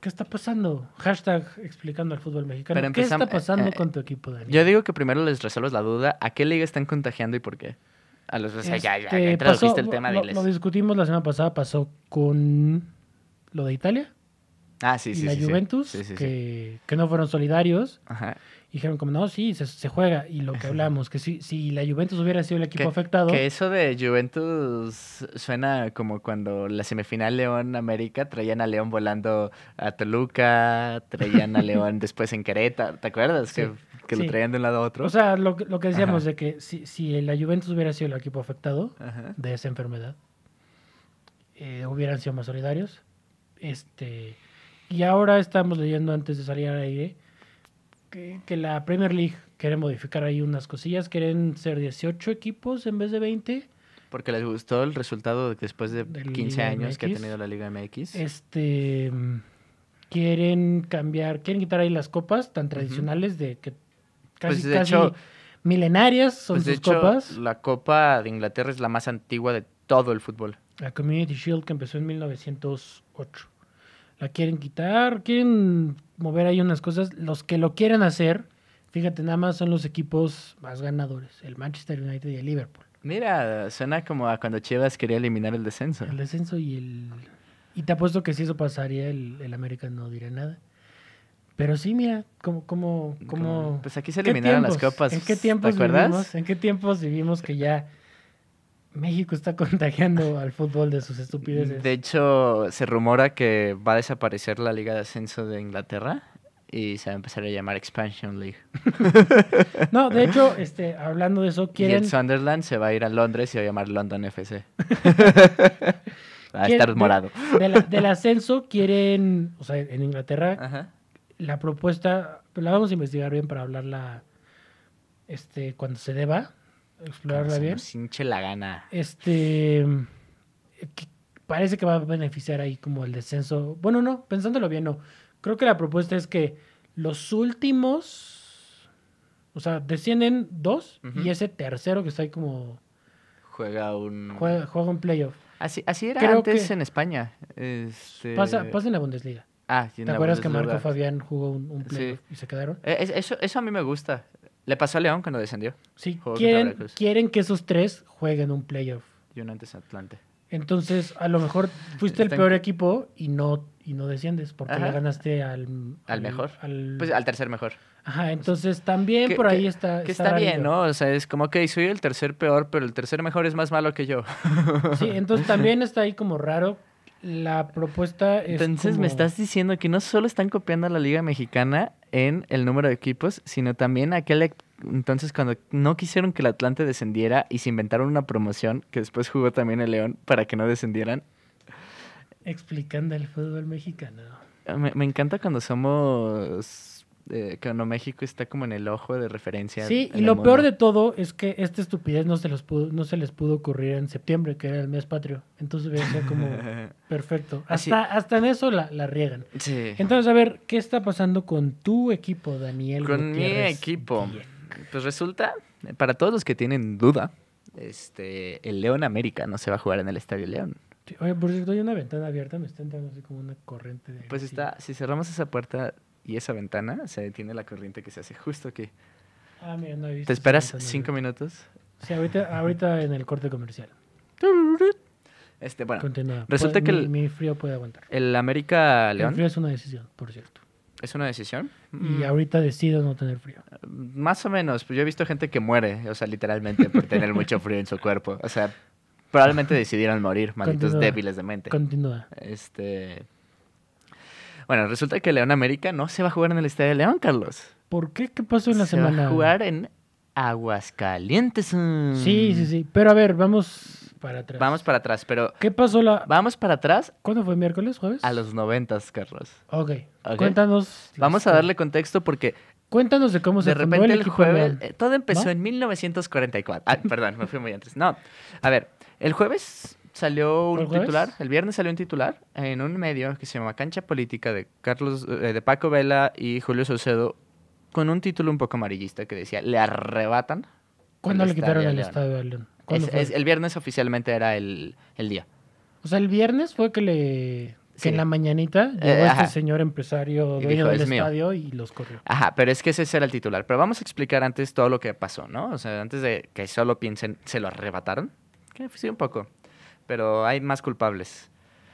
C: ¿Qué está pasando? Hashtag explicando al fútbol mexicano.
D: Pero
C: ¿Qué está
D: empezam-
C: pasando
D: eh,
C: con tu equipo, Daniel?
D: Yo digo que primero les resuelves la duda. ¿A qué liga están contagiando y por qué? A los, o sea, ya, ya,
C: Este,
D: ya introdujiste
C: pasó-
D: el tema,
C: lo,
D: diles.
C: lo discutimos la semana pasada, pasó con lo de Italia
D: Ah, sí,
C: y
D: sí,
C: la
D: sí, sí.
C: Juventus,
D: Sí, sí, sí.
C: que, que no fueron solidarios.
D: Ajá.
C: Dijeron como, no, sí, se, se juega. Y lo que hablamos, que si, si la Juventus hubiera sido el equipo
D: Que-
C: afectado,
D: Que eso de Juventus suena como cuando la semifinal León-América traían a León volando a Toluca, traían a León después en Querétaro, ¿te acuerdas? Que lo traían de un lado a otro.
C: o sea, lo, que- lo que decíamos
D: Ajá.
C: de que si, si la Juventus hubiera sido el equipo afectado
D: Ajá.
C: de esa enfermedad, eh, hubieran sido más solidarios. Este, y ahora estamos leyendo antes de salir al aire que, que la Premier League quiere modificar ahí unas cosillas, quieren ser 18 equipos en vez de 20.
D: Porque les gustó el resultado de- después de
C: Del
D: 15
C: Liga
D: años que ha tenido la Liga MX.
C: Este quieren cambiar, quieren quitar ahí las copas tan tradicionales de que casi,
D: Pues, de
C: casi
D: hecho-
C: milenarias son
D: Pues de
C: sus
D: hecho,
C: copas.
D: la Copa de Inglaterra es la más antigua de todo el fútbol.
C: La Community Shield que empezó en 1908. La quieren quitar, quieren mover ahí unas cosas. Los que lo quieren hacer, fíjate, nada más son los equipos más ganadores, el Manchester United y el Liverpool.
D: Mira, suena como a cuando Chivas quería eliminar el descenso.
C: El descenso y el... Y te apuesto que si eso pasaría, el, el América no diría nada. Pero sí, mira, como... como, como
D: Pues aquí se
C: ¿qué
D: eliminaron las copas.
C: ¿En qué
D: ¿Te
C: tiempos
D: acuerdas?
C: vivimos? ¿En qué tiempos vivimos que ya México está contagiando al fútbol de sus estupideces?
D: De hecho, se rumora que va a desaparecer la Liga de Ascenso de Inglaterra y se va a empezar a llamar Expansion League.
C: No, de hecho, este, hablando de eso,
D: Y
C: quieren...
D: el Sunderland se va a ir a Londres y va a llamar London FC. va a estar morado.
C: de la- del ascenso quieren, o sea, en Inglaterra,
D: Ajá.
C: la propuesta, pero la vamos a investigar bien para hablarla este, cuando se deba, explorarla bien.
D: hinche la gana.
C: Este que parece que va a beneficiar ahí como el descenso. Bueno, no, pensándolo bien, no. Creo que la propuesta es que los últimos, o sea, descienden dos y ese tercero que está ahí como
D: Juega un...
C: juega, juega un playoff.
D: Así, así era
C: Creo
D: antes
C: que-
D: en España. Este...
C: Pasa, pasa en la Bundesliga.
D: Ah,
C: ¿Te acuerdas que Marco. Fabián jugó un, un
D: Sí.
C: playoff y se quedaron?
D: Es- Eso, eso a mí me gusta. Le pasó a León cuando descendió.
C: Sí, quieren, quieren que esos tres jueguen un playoff.
D: Y un antes Atlante.
C: Entonces, a lo mejor fuiste el peor equipo y no, y no desciendes porque
D: Ajá.
C: le ganaste al...
D: Al mejor.
C: al-
D: Pues al tercer mejor.
C: Ajá, entonces también
D: Que-
C: por ahí
D: que-
C: está...
D: Que está bien. ¿no? O sea, es como que soy el tercer peor, pero el tercer mejor es más malo que yo.
C: Sí, entonces también está ahí como raro. La propuesta es
D: Entonces
C: como-
D: me estás diciendo que no solo están copiando a la Liga Mexicana en el número de equipos, sino también aquel entonces cuando no quisieron que el Atlante descendiera y se inventaron una promoción que después jugó también el León para que no descendieran.
C: Explicando el fútbol mexicano.
D: Me, me encanta cuando somos eh, México está como en el ojo de referencia.
C: Sí, y lo peor de todo es que esta estupidez no se, los pudo, no se les pudo ocurrir en septiembre, que era el mes patrio. Entonces sido como perfecto.
D: Así-
C: Hasta, hasta en eso la, la riegan.
D: Sí.
C: Entonces, a ver, ¿qué está pasando con tu equipo, Daniel?
D: Con mi equipo. Pues resulta, para todos los que tienen duda, este, el León América no se va a jugar en el Estadio León.
C: Sí, Oye, por cierto, hay una ventana abierta, me está entrando así como una corriente de...
D: Pues está, si cerramos esa puerta y esa ventana, se detiene la corriente que se hace justo aquí.
C: Ah, mira, no he visto
D: ¿Te esperas cinco minutos?
C: Sí, ahorita, ahorita en el corte comercial.
D: Este, bueno,
C: Continúa.
D: resulta
C: Puede-
D: que
C: mi,
D: el-
C: mi frío puede aguantar.
D: el América
C: El
D: León
C: frío es una decisión, por cierto.
D: es una decisión.
C: Y
D: Mm,
C: ahorita decido no tener frío.
D: Más o menos, pues yo he visto gente que muere, o sea, literalmente por tener mucho frío en su cuerpo. O sea, probablemente decidieron morir, malditos
C: Continúa.
D: débiles de mente.
C: Continúa.
D: Este. Bueno, resulta que León América no se va a jugar en el Estadio de León, Carlos.
C: ¿Por qué? ¿Qué pasó en la
D: se
C: semana?
D: va a jugar en Aguascalientes.
C: Sí, sí, sí. Pero a ver, vamos para atrás.
D: Vamos para atrás, pero
C: ¿Qué pasó la...
D: vamos para atrás
C: ¿Cuándo fue? ¿Miércoles? ¿Jueves?
D: a los noventas, Carlos.
C: Ok.
D: Ok.
C: Cuéntanos.
D: Vamos a
C: historia.
D: darle contexto porque
C: Cuéntanos de cómo se
D: de
C: fundó
D: repente el jueves... Eh, todo empezó
C: ¿No?
D: en 1944. Ah, perdón, me fui muy antes. No, a ver, el jueves salió
C: ¿Fue
D: un titular, el viernes salió un titular en un medio que se llama Cancha Política de Carlos, eh, de Paco Vela y Julio Saucedo, con un título un poco amarillista que decía, le arrebatan.
C: ¿Cuándo le quitaron el
D: León".
C: estadio a León?
D: El viernes oficialmente era el, el día.
C: O sea, el viernes fue que le... Que
D: Sí.
C: en la mañanita llegó
D: Eh,
C: este
D: ajá.
C: señor empresario dueño
D: dijo,
C: del
D: "Es mío".
C: estadio y los corrió.
D: Ajá, pero es que ese era el titular. Pero vamos a explicar antes todo lo que pasó, ¿no? O sea, antes de que solo piensen, ¿se lo arrebataron? Que sí, un poco. Pero hay más culpables.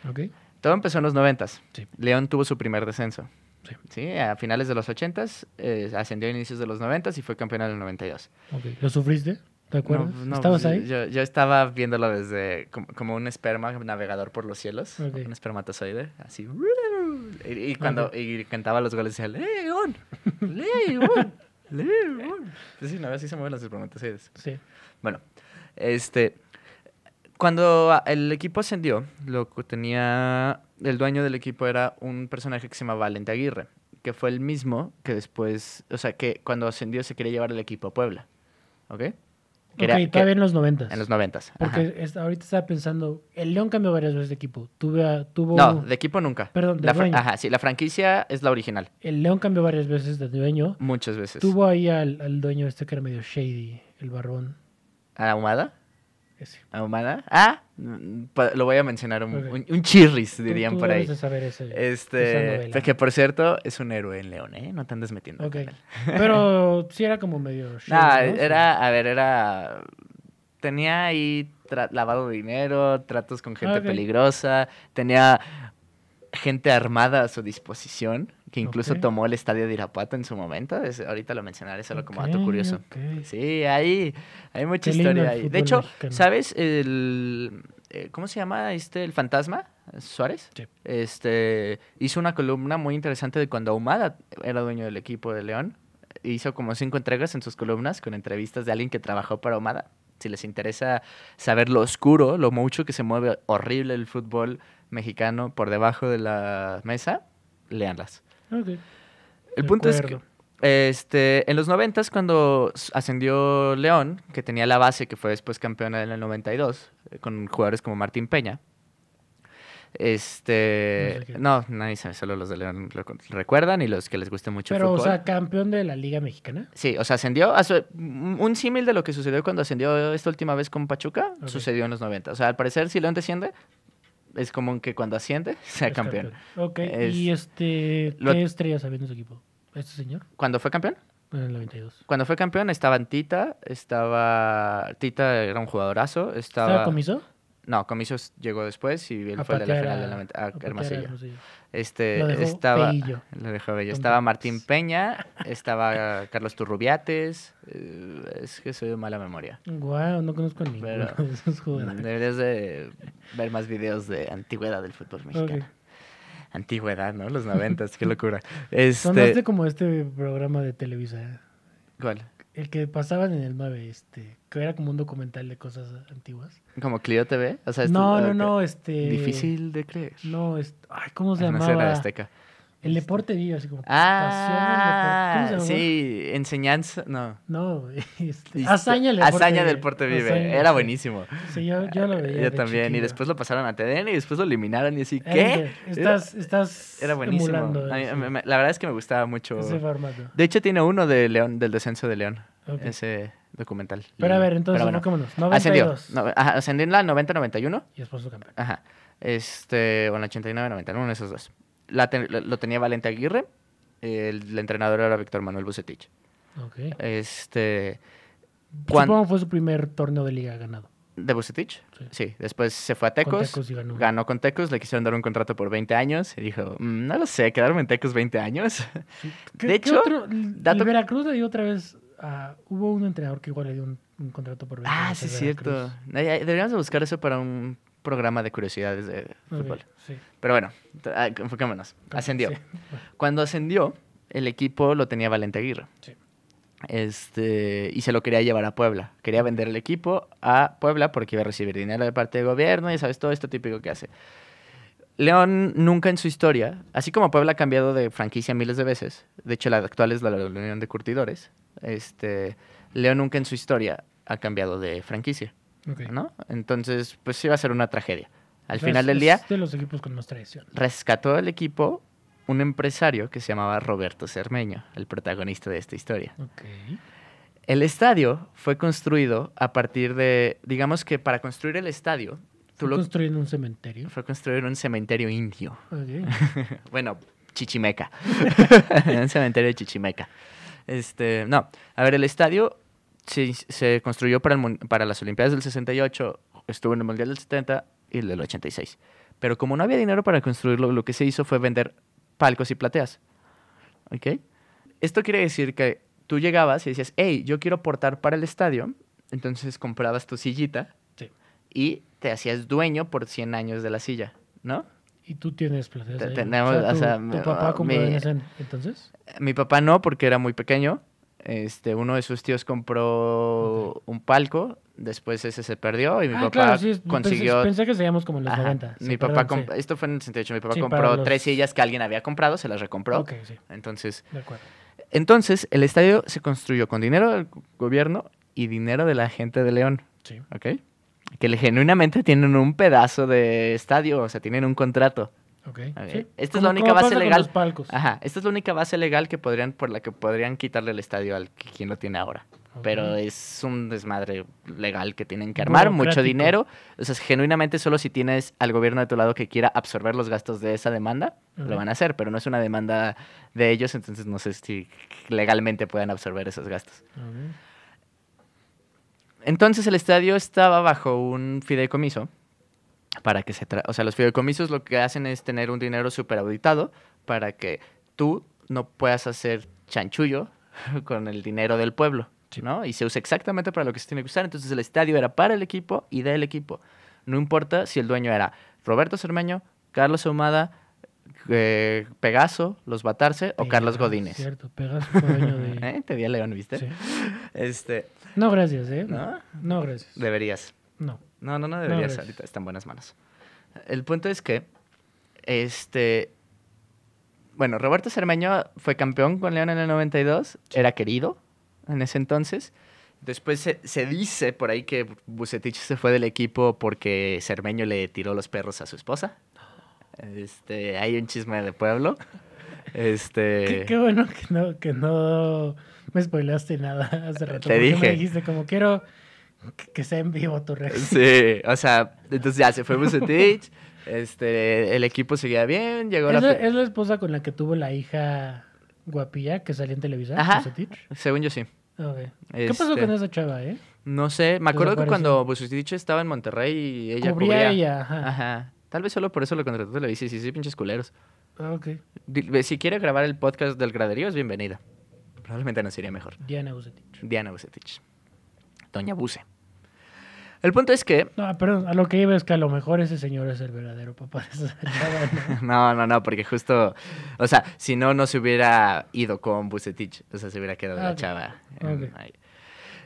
C: ¿Ok?
D: Todo empezó en los noventas.
C: Sí.
D: León tuvo su primer descenso.
C: Sí.
D: Sí, a finales de los ochentas, eh, ascendió a inicios de los noventas y fue campeón en el 92.
C: Ok. ¿Lo sufriste? ¿Te acuerdas?
D: No, no,
C: ¿Estabas ahí?
D: Yo, yo estaba viéndolo desde como, como un esperma navegador por los cielos,
C: Ok.
D: un espermatozoide, así. Y, y cuando
C: Ok.
D: y cantaba los goles decía, León, León, León. Sí, no, así se mueven los espermatozoides.
C: Sí.
D: Bueno, este, cuando a- el equipo ascendió, lo que tenía, el dueño del equipo era un personaje que se llama Valente Aguirre, que fue el mismo que después, o sea, que cuando ascendió se quería llevar el equipo a Puebla, ¿ok? Que era-
C: ok,
D: que-
C: todavía en los noventas.
D: en los noventas.
C: Porque
D: ajá.
C: es- ahorita estaba pensando, el León cambió varias veces de equipo. Tuve a- tuvo,
D: No, de equipo nunca.
C: Perdón, de
D: La
C: dueño.
D: Ajá, sí, la franquicia es la original.
C: El León cambió varias veces de dueño.
D: Muchas veces.
C: Tuvo ahí al, al dueño este que era medio shady, el barbón.
D: ¿Ahumada?
C: Ese.
D: ¿Ahumada? Ah, mm, lo voy a mencionar, un, un- un chirris, dirían
C: tú
D: por ahí.
C: debes de saber ese- esa
D: Este, que por cierto es un héroe en León, ¿eh? No te andes metiendo.
C: Pero sí era como medio
D: Nah,
C: ¿no?
D: Era, a ver, era, tenía ahí lavado de dinero, tratos con gente peligrosa, tenía gente armada a su disposición, que incluso tomó el estadio de Irapuato en su momento. es- ahorita lo mencionaré solo como dato curioso. Sí, hay, hay mucha
C: Qué
D: historia ahí. De hecho,
C: mexicano.
D: ¿sabes el eh, cómo se llama este el fantasma Suárez?
C: Sí.
D: Este hizo una columna muy interesante de cuando Ahumada era dueño del equipo de León. Hizo como cinco entregas en sus columnas con entrevistas de alguien que trabajó para Ahumada. Si les interesa saber lo oscuro, lo mucho que se mueve horrible el fútbol mexicano por debajo de la mesa, léanlas.
C: Ok.
D: El
C: De
D: punto es que este, en los noventas, cuando s- ascendió León, que tenía la base, que fue después campeona en el 92, eh, con jugadores como Martín Peña. Este,
C: No sé
D: no, nadie sabe, solo los de León lo recuerdan y los que les guste mucho
C: Pero,
D: el
C: o sea, campeón de la Liga Mexicana.
D: sí, o sea, ascendió, a su- un símil de lo que sucedió cuando ascendió esta última vez con Pachuca, sucedió en los 90. O sea, al parecer, si León desciende, es común que cuando asciende, sea
C: es
D: campeón.
C: Ok.
D: Es-
C: ¿Y este
D: lo-
C: qué estrellas había en su equipo? ¿Este señor?
D: ¿Cuándo fue campeón?
C: En el 92.
D: Cuando fue campeón estaba Tita, estaba... Tita era un jugadorazo, estaba...
C: ¿Estaba Comiso?
D: No, Comisos llegó después y él
C: A
D: fue de la final
C: a-
D: del 90 a
C: a
D: Hermosillo.
C: Hermosillo.
D: Este,
C: Lo dejó
D: estaba...
C: feillo.
D: Lo dejó bello. Estaba. Martín Peña, estaba Carlos Turrubiates, eh, es que soy de mala memoria.
C: Guau, no conozco a ninguno
D: Pero-
C: de esos jugadores.
D: Deberías de ver más videos de antigüedad del fútbol mexicano.
C: Ok.
D: Antigüedad, ¿no? Los noventas, qué locura. Este...
C: Sonaste como este programa de Televisa.
D: ¿Cuál?
C: El que pasaban en el 9, este, que era como un documental de cosas antiguas.
D: ¿Como Clio TV? O sea,
C: no,
D: ah,
C: no,
D: ok.
C: no, este...
D: Difícil de creer.
C: No, es... Ay, ¿cómo se
D: Ah, no, era
C: llamaba?
D: Azteca.
C: El deporte vive así como.
D: Ah,
C: pasión deporte.
D: Sí, enseñanza, no.
C: No, este, hazaña del deporte.
D: Hazaña del deporte vive.
C: Hazaña,
D: Era buenísimo.
C: Sí, yo, yo lo veía.
D: Yo también. Y después lo pasaron a TDN y después lo eliminaron y así, ¿qué?
C: Estás, estás
D: Era buenísimo.
C: emulando
D: me- me- la verdad es que me gustaba mucho.
C: ese formato.
D: De hecho, tiene uno de León, del descenso de León. Ese documental.
C: Pero a ver, entonces,
D: bueno. Ascendió.
C: 92.
D: No, ajá, ascendió en la 90-91.
C: Y después su campeón.
D: Ajá. Este, o en la 89-91, uno de esos dos. La lo, tenía Valente Aguirre. El, el entrenador era Víctor Manuel Bucetich.
C: Ok.
D: Este.
C: Supongo fue su primer torneo de liga ganado.
D: ¿De Bucetich?
C: Sí.
D: Sí. Después se fue a
C: Con
D: Tecos.
C: Tecos y ganó.
D: Ganó con Tecos, le quisieron dar un contrato por 20 años y dijo, "Mm, no lo sé, quedarme en Tecos 20 años.
C: ¿Qué-
D: de hecho,
C: otro?
D: Dato-
C: Veracruz le dio otra vez. hubo un entrenador que igual le dio un, un contrato por 20
D: ah,
C: años
D: sí,
C: al
D: es cierto. Deberíamos de buscar eso para un programa de curiosidades de fútbol.
C: sí.
D: Pero bueno, ah, enfoquémonos. Ascendió.
C: Sí.
D: Cuando ascendió, el equipo lo tenía Valente Aguirre.
C: Sí.
D: Este, y se lo quería llevar a Puebla. Quería vender el equipo a Puebla porque iba a recibir dinero de parte del gobierno y sabes todo esto típico que hace. León nunca en su historia, así como Puebla ha cambiado de franquicia miles de veces, de hecho la actual es la de la Unión de Curtidores, este, León nunca en su historia ha cambiado de franquicia, ¿no? Entonces, pues sí va a ser una tragedia. Al
C: O sea,
D: final
C: es-
D: del día,
C: Es de los equipos con más tradición.
D: rescató el equipo un empresario que se llamaba Roberto Cermeño, el protagonista de esta historia. El estadio fue construido a partir de, digamos que para construir el estadio, tú
C: Fue
D: lo
C: construyendo un cementerio.
D: fue construir un cementerio indio. Bueno, chichimeca. un cementerio de chichimeca. Este, no, a ver, el estadio se, se construyó para, el para las Olimpiadas del 68, estuvo en el Mundial del 70 y el del 86. Pero como no había dinero para construirlo, lo que se hizo fue vender palcos y plateas. ¿Ok? Esto quiere decir que tú llegabas y decías, hey, yo quiero portar para el estadio. Entonces comprabas tu sillita
C: Sí.
D: y te hacías dueño por 100 años de la silla, ¿no?
C: Y tú tienes ahí.
D: tenemos,
C: o
D: o sea,
C: sea, tu, tu
D: mi-
C: papá compró
D: mi-
C: entonces.
D: Mi papá no, porque era muy pequeño. Este, uno de sus tíos compró un palco, después ese se perdió y mi
C: ah,
D: papá
C: claro, sí. es-
D: consiguió...
C: Pensé, pensé que seríamos como en los
D: Ajá,
C: 90. Sí,
D: mi papá
C: perdón,
D: comp-
C: sí.
D: Esto fue en el 68. Mi papá compró
C: los-
D: tres sillas que alguien había comprado, se las recompró.
C: Ok, sí,
D: Entonces,
C: de acuerdo.
D: entonces, el estadio se construyó con dinero del gobierno y dinero de la gente de León,
C: Sí.
D: ¿ok? Que genuinamente tienen un pedazo de estadio, o sea, tienen un contrato.
C: Ok.
D: Ok.
C: sí.
D: Esta es la única base legal. Ajá, esta es la única base legal que podrían, por la que podrían quitarle el estadio al que quien lo tiene ahora. Pero es un desmadre legal que tienen que armar, mucho dinero. O sea, genuinamente solo si tienes al gobierno de tu lado que quiera absorber los gastos de esa demanda, lo van a hacer, pero no es una demanda de ellos, entonces no sé si legalmente puedan absorber esos gastos. Entonces el estadio estaba bajo un fideicomiso para que se tra- o sea, los fideicomisos lo que hacen es tener un dinero súper auditado para que tú no puedas hacer chanchullo con el dinero del pueblo,
C: Sí.
D: ¿no? Y se usa exactamente para lo que se tiene que usar. Entonces el estadio era para el equipo y del equipo. No importa si el dueño era Roberto Cermeño, Carlos Ahumada, eh, Pegaso, Los Batarse o Carlos Godínez.
C: Cierto, Pegas fue dueño de...
D: ¿Eh? Te a León, ¿viste?
C: Sí.
D: Este,
C: No, gracias, ¿eh?
D: ¿No?
C: No, gracias.
D: deberías.
C: No.
D: No, no, no deberías
C: gracias.
D: ahorita, está en buenas manos. El punto es que, este, bueno, Roberto Cermeño fue campeón con León en el 92, era querido en ese entonces. Después se, se dice por ahí que Bucetich se fue del equipo porque Cermeño le tiró los perros a su esposa. Este, hay un chisme de pueblo. Este,
C: Qué, qué bueno que no, que no me spoilaste nada hace rato.
D: Te dije.
C: me dijiste como quiero que, sea en vivo tu reacción.
D: Sí, o sea, entonces ya se fue Bucetich, este, el equipo seguía bien, llegó
C: ¿Es
D: la...
C: es la esposa con la que tuvo la hija guapilla que salía en Televisa?
D: Ajá.
C: Bucetich?
D: Según yo sí.
C: Ok. ¿Qué pasó
D: Este,
C: con esa chava, eh?
D: No sé, me acuerdo que cuando Bucetich estaba en Monterrey y ella
C: Cubría
D: cubría...
C: ella, ajá.
D: Ajá. Tal vez solo por eso lo contrató Televisa sí, sí, pinches culeros.
C: Ah, ok.
D: Si quiere grabar el podcast del graderío, es bienvenida. Probablemente nos iría mejor.
C: Diana Bucetich.
D: Diana Bucetich. Doña Buce. El punto es que...
C: No, perdón, a lo que iba es que a lo mejor ese señor es el verdadero papá de esa chava, ¿no?
D: No, no, no, porque justo... O sea, si no, no se hubiera ido con Bucetich. O sea, se hubiera quedado
C: Ah,
D: la
C: ok.
D: chava. en-
C: Ok.
D: ahí.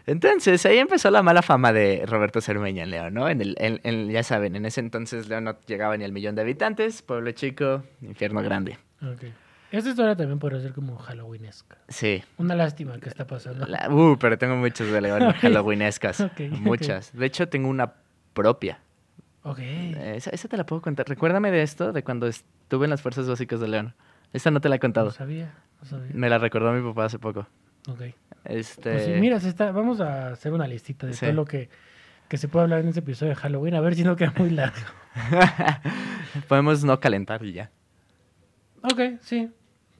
D: Entonces, ahí empezó la mala fama de Roberto Cermeña en León, ¿no? En el, en- en- ya saben, en ese entonces León no llegaba ni al millón de habitantes, pueblo chico, infierno grande.
C: Ok. Esta historia también podría ser como Halloweenesca.
D: Sí.
C: Una lástima que está pasando.
D: La- uh, pero tengo muchas de León Halloweenescas.
C: Ok, ok.
D: Muchas. De hecho, tengo una propia.
C: Ok.
D: Esa, esa te la puedo contar. Recuérdame de esto, de cuando estuve en las Fuerzas Básicas de León. Esta no te la he
C: No
D: contado.
C: sabía, no sabía.
D: Me la recordó mi papá hace poco.
C: Ok.
D: Este...
C: Pues sí, mira, se está, vamos a hacer una listita de
D: Sí.
C: todo lo que, que se puede hablar en este episodio de Halloween, a ver si no queda muy largo.
D: Podemos no calentar y ya.
C: Ok, sí.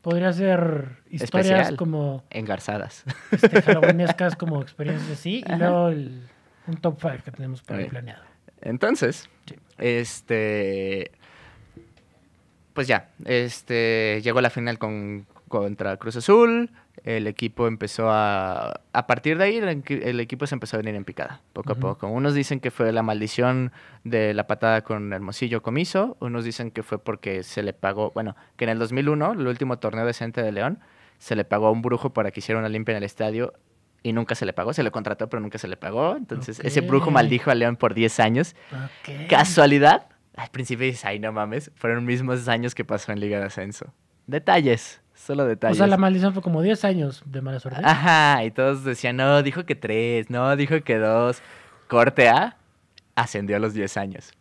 C: Podría ser historias
D: Especial.
C: como
D: Engarzadas.
C: este, como experiencias así, y luego el- un top 5 que tenemos por ahí
D: Ok.
C: planeado.
D: Entonces,
C: Sí.
D: este. Pues ya, este. Llegó la final con, contra Cruz Azul. El equipo empezó a. A partir de ahí, el, equi- el equipo se empezó a venir en picada, poco a poco. Unos dicen que fue la maldición de la patada con Hermosillo Comiso. Unos dicen que fue porque se le pagó. Bueno, que en el 2001, el último torneo decente de León, se le pagó a un brujo para que hiciera una limpia en el estadio. Y nunca se le pagó, se le contrató, pero nunca se le pagó. Entonces, ese brujo maldijo a León por 10 años.
C: Ok.
D: ¿Casualidad? Al principio dices, ay, no mames. Fueron los mismos años que pasó en Liga de Ascenso. Detalles, solo
C: O
D: detalles.
C: sea, la maldición fue como 10 años de mala suerte.
D: Ajá, y todos decían, no, dijo que tres, no, dijo que dos. Corte A, ascendió a los 10 años.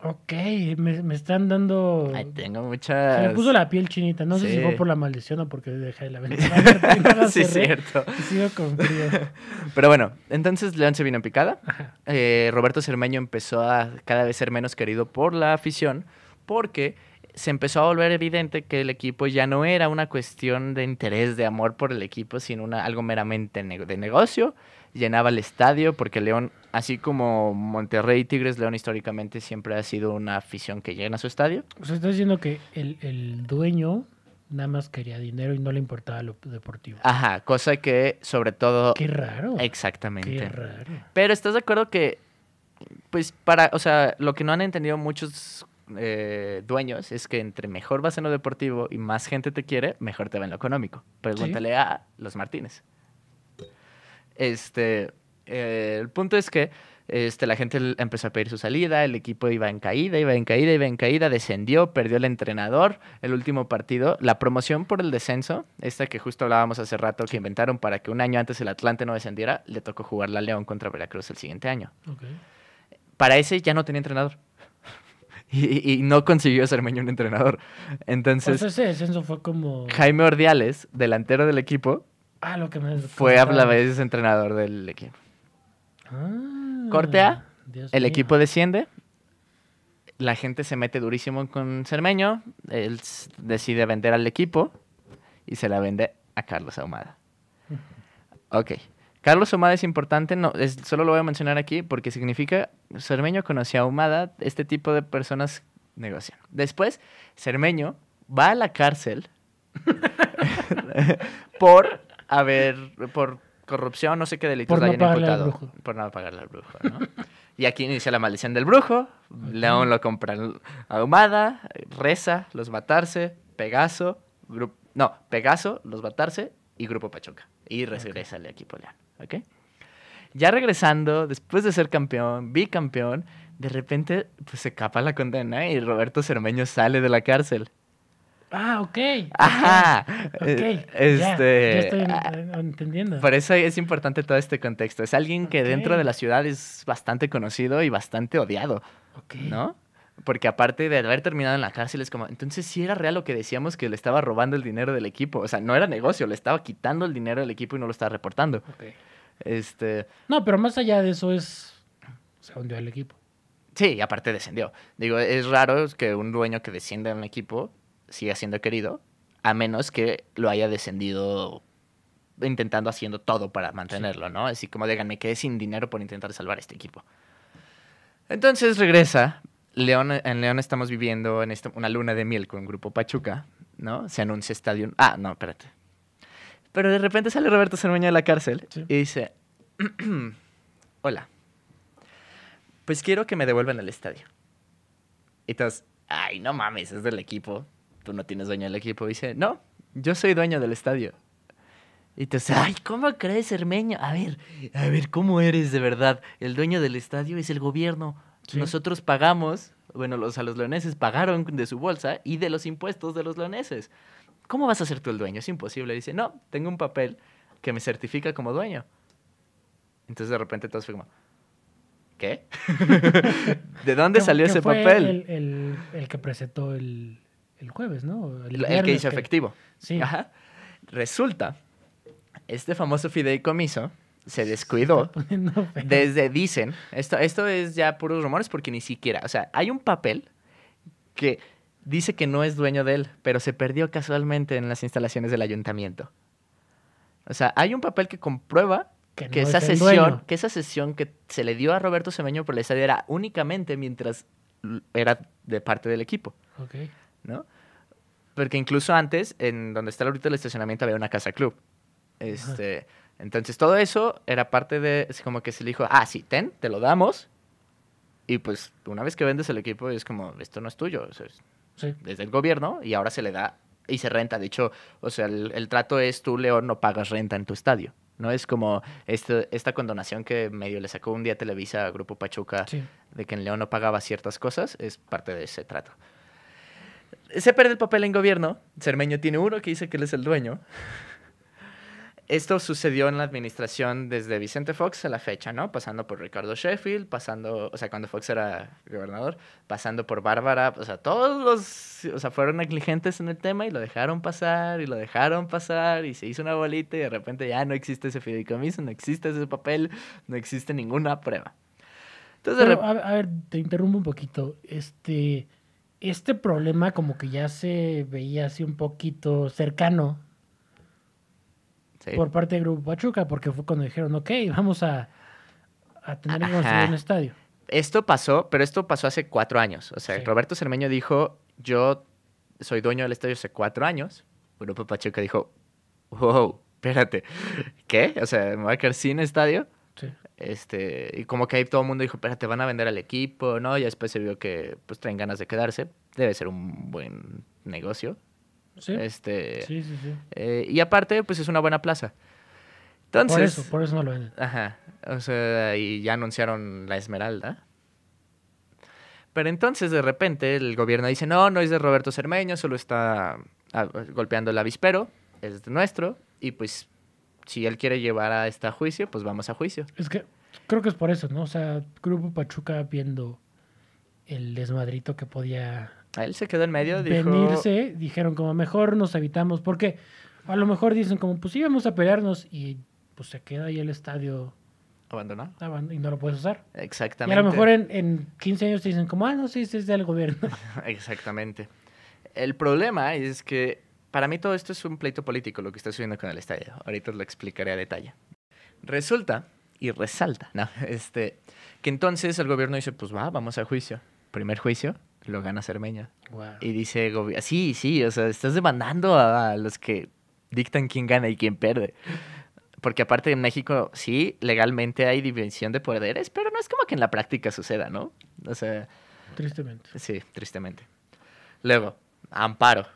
C: Ok, me, me están dando...
D: Ay, tengo
C: Se
D: muchas...
C: me puso la piel chinita. No sé si fue por la maldición o porque dejé la ventana
D: sí, cierto.
C: y sigo con frío.
D: Pero bueno, entonces León se vino en picada. Eh, Roberto Cermeño empezó a cada vez ser menos querido por la afición porque se empezó a volver evidente que el equipo ya no era una cuestión de interés, de amor por el equipo, sino una, algo meramente ne- de negocio. Llenaba el estadio porque León, así como Monterrey y Tigres, León históricamente siempre ha sido una afición que llena su estadio.
C: O sea, estás diciendo que el, el dueño nada más quería dinero y no le importaba lo deportivo.
D: Ajá, cosa que sobre todo...
C: Qué raro.
D: Exactamente.
C: Qué raro.
D: Pero estás de acuerdo que, pues, para, o sea, lo que no han entendido muchos eh, dueños es que entre mejor vas en lo deportivo y más gente te quiere, mejor te va en lo económico. Pregúntale a los Martínez. Este, eh, el punto es que este, la gente empezó a pedir su salida, el equipo iba en caída, iba en caída, iba en caída, descendió, perdió el entrenador, el último partido, la promoción por el descenso, esta que justo hablábamos hace rato, que inventaron para que un año antes el Atlante no descendiera, le tocó jugar la León contra Veracruz el siguiente año. Para ese ya no tenía entrenador. Y, no consiguió Cermeño un entrenador. Entonces,
C: sea, ese descenso fue como...
D: Jaime Ordiales, delantero del equipo,
C: Ah, lo que me...
D: fue a la vez entrenador del equipo.
C: Ah,
D: Corte A,
C: Dios
D: El
C: mío.
D: equipo desciende. La gente se mete durísimo con Cermeño. Él decide vender al equipo y se la vende a Carlos Ahumada. Ok. Carlos Ahumada es importante, no, es, solo lo voy a mencionar aquí porque significa Cermeño conocía a Ahumada, este tipo de personas negocian. Después, Cermeño va a la cárcel por haber, por corrupción, no sé qué delitos
C: Por no
D: hayan imputado. Por no pagarle al brujo, ¿no? y aquí inicia la maldición del brujo. León lo compra ahumada, reza, los matarse, Pegaso, no, Pegaso, los matarse y Grupo Pachuca. Y regresa al equipo León, ¿ok? Ya regresando, después de ser campeón, bicampeón, de repente pues se capa la condena y Roberto Cermeño sale de la cárcel.
C: Ah, ok.
D: Ajá.
C: Ok,
D: Eh,
C: ya,
D: Este,
C: ya estoy
D: ah,
C: en- entendiendo.
D: por eso es importante todo este contexto. Es alguien que dentro de la ciudad es bastante conocido y bastante odiado,
C: Ok.
D: ¿no? Porque aparte de haber terminado en la cárcel, es como, entonces sí era real lo que decíamos que le estaba robando el dinero del equipo. O sea, no era negocio, le estaba quitando el dinero del equipo y no lo estaba reportando. Este,
C: No, pero más allá de eso es... Se hundió el equipo.
D: sí, y aparte descendió. Digo, es raro que un dueño que descienda en un equipo siga siendo querido, a menos que lo haya descendido intentando haciendo todo para mantenerlo, ¿no? Así como digan, me quedé sin dinero por intentar salvar este equipo. Entonces regresa. León, en León estamos viviendo en esta- una luna de miel con Grupo Pachuca, ¿no? Se anuncia estadio. Ah, no, espérate. Pero de repente sale Roberto Cermeño de la cárcel
C: Sí.
D: y dice: Hola. Pues quiero que me devuelvan el estadio. Y entonces, ay, no mames, es del equipo. Tú no tienes dueño del equipo. Y dice, no, yo soy dueño del estadio. Y entonces, ay, ¿cómo crees, Hermeño? A ver, a ver, ¿cómo eres de verdad? El dueño del estadio es el gobierno.
C: Sí.
D: Nosotros pagamos, bueno, los, a los leoneses pagaron de su bolsa y de los impuestos de los leoneses. ¿cómo vas a ser tú el dueño? Es imposible. Dice, no, tengo un papel que me certifica como dueño. Entonces de repente todos fue como, ¿qué? ¿De dónde salió ese
C: fue
D: papel?
C: El, el- el que presentó el, el jueves, ¿no?
D: El, que hizo efectivo.
C: Sí.
D: Ajá. Resulta, este famoso fideicomiso se descuidó. Desde dicen, esto, esto es ya puros rumores porque ni siquiera, o sea, hay un papel que dice que no es dueño de él, pero se perdió casualmente en las instalaciones del ayuntamiento. O sea, hay un papel que comprueba
C: Que
D: esa sesión, que esa sesión que se le dio a Roberto Semeño por el estadio era únicamente mientras era de parte del equipo,
C: Ok.
D: ¿no? Porque incluso antes, en donde está ahorita el estacionamiento, había una casa club. Este, entonces todo eso era parte de, es como que se le dijo, ah, sí, ten, te lo damos. Y pues una vez que vendes el equipo es como, esto no es tuyo, o sea, es
C: Sí.
D: desde el gobierno y ahora se le da y se renta. De hecho, o sea, el, el trato es tú, León, no pagas renta en tu estadio. No es como este, esta condonación que medio le sacó un día Televisa a Grupo Pachuca
C: Sí.
D: de que en León no pagaba ciertas cosas, es parte de ese trato. Se pierde el papel en gobierno, Cermeño tiene uno que dice que él es el dueño. Esto sucedió en la administración desde Vicente Fox a la fecha, ¿no? Pasando por Ricardo Sheffield, pasando, o sea, cuando Fox era gobernador, pasando por Bárbara, o sea, todos los, o sea, fueron negligentes en el tema y lo dejaron pasar y lo dejaron pasar y se hizo una bolita y de repente ya no existe ese fideicomiso, no existe ese papel, no existe ninguna prueba. Entonces,
C: Pero, a, a ver, te interrumpo un poquito. Este, este problema como que ya se veía así un poquito cercano
D: sí.
C: por parte del Grupo Pachuca, porque fue cuando dijeron, ok, vamos a, a tener que un estadio.
D: Esto pasó, pero esto pasó hace cuatro años. O sea,
C: Sí.
D: Roberto Cermeño dijo, yo soy dueño del estadio hace cuatro años. Grupo Pachuca dijo, wow, espérate, ¿qué? O sea, ¿me voy a quedar sin estadio?
C: Sí.
D: Este, y como que ahí todo el mundo dijo, espérate, van a vender al equipo, ¿no? Y después se vio que pues traen ganas de quedarse. Debe ser un buen negocio.
C: Sí,
D: Este,
C: sí, sí. sí.
D: eh, y aparte, pues es una buena plaza. Entonces,
C: por eso, por eso no lo venden.
D: Ajá. O sea, y ya anunciaron la Esmeralda. Pero entonces, de repente, el gobierno dice, no, no es de Roberto Cermeño, solo está ah, golpeando el avispero, es de nuestro, y pues, si él quiere llevar a este a juicio, pues vamos a juicio.
C: Es que creo que es por eso, ¿no? O sea, Grupo Pachuca viendo el desmadrito que podía
D: él se quedó en medio, dijo...
C: venirse, dijeron como mejor nos evitamos, porque a lo mejor dicen como pues íbamos a pelearnos y pues se queda ahí el estadio
D: Abandonó.
C: aban- y no lo puedes usar. Y
D: Exactamente.
C: a lo mejor en, en 15 años te dicen como, ah, no, sí, sí, es del gobierno.
D: Exactamente. El problema es que para mí todo esto es un pleito político, lo que está sucediendo con el estadio. Ahorita os lo explicaré a detalle. Resulta y resalta, ¿no? Este, que entonces el gobierno dice, pues va, vamos a juicio. Primer juicio, lo gana Cermeño.
C: Guau.
D: Y dice, sí, sí, o sea, estás demandando a, a los que dictan quién gana y quién pierde. Porque aparte en México, sí, legalmente hay división de poderes, pero no es como que en la práctica suceda, ¿no? O sea,
C: Tristemente.
D: Sí, tristemente. Luego, amparo,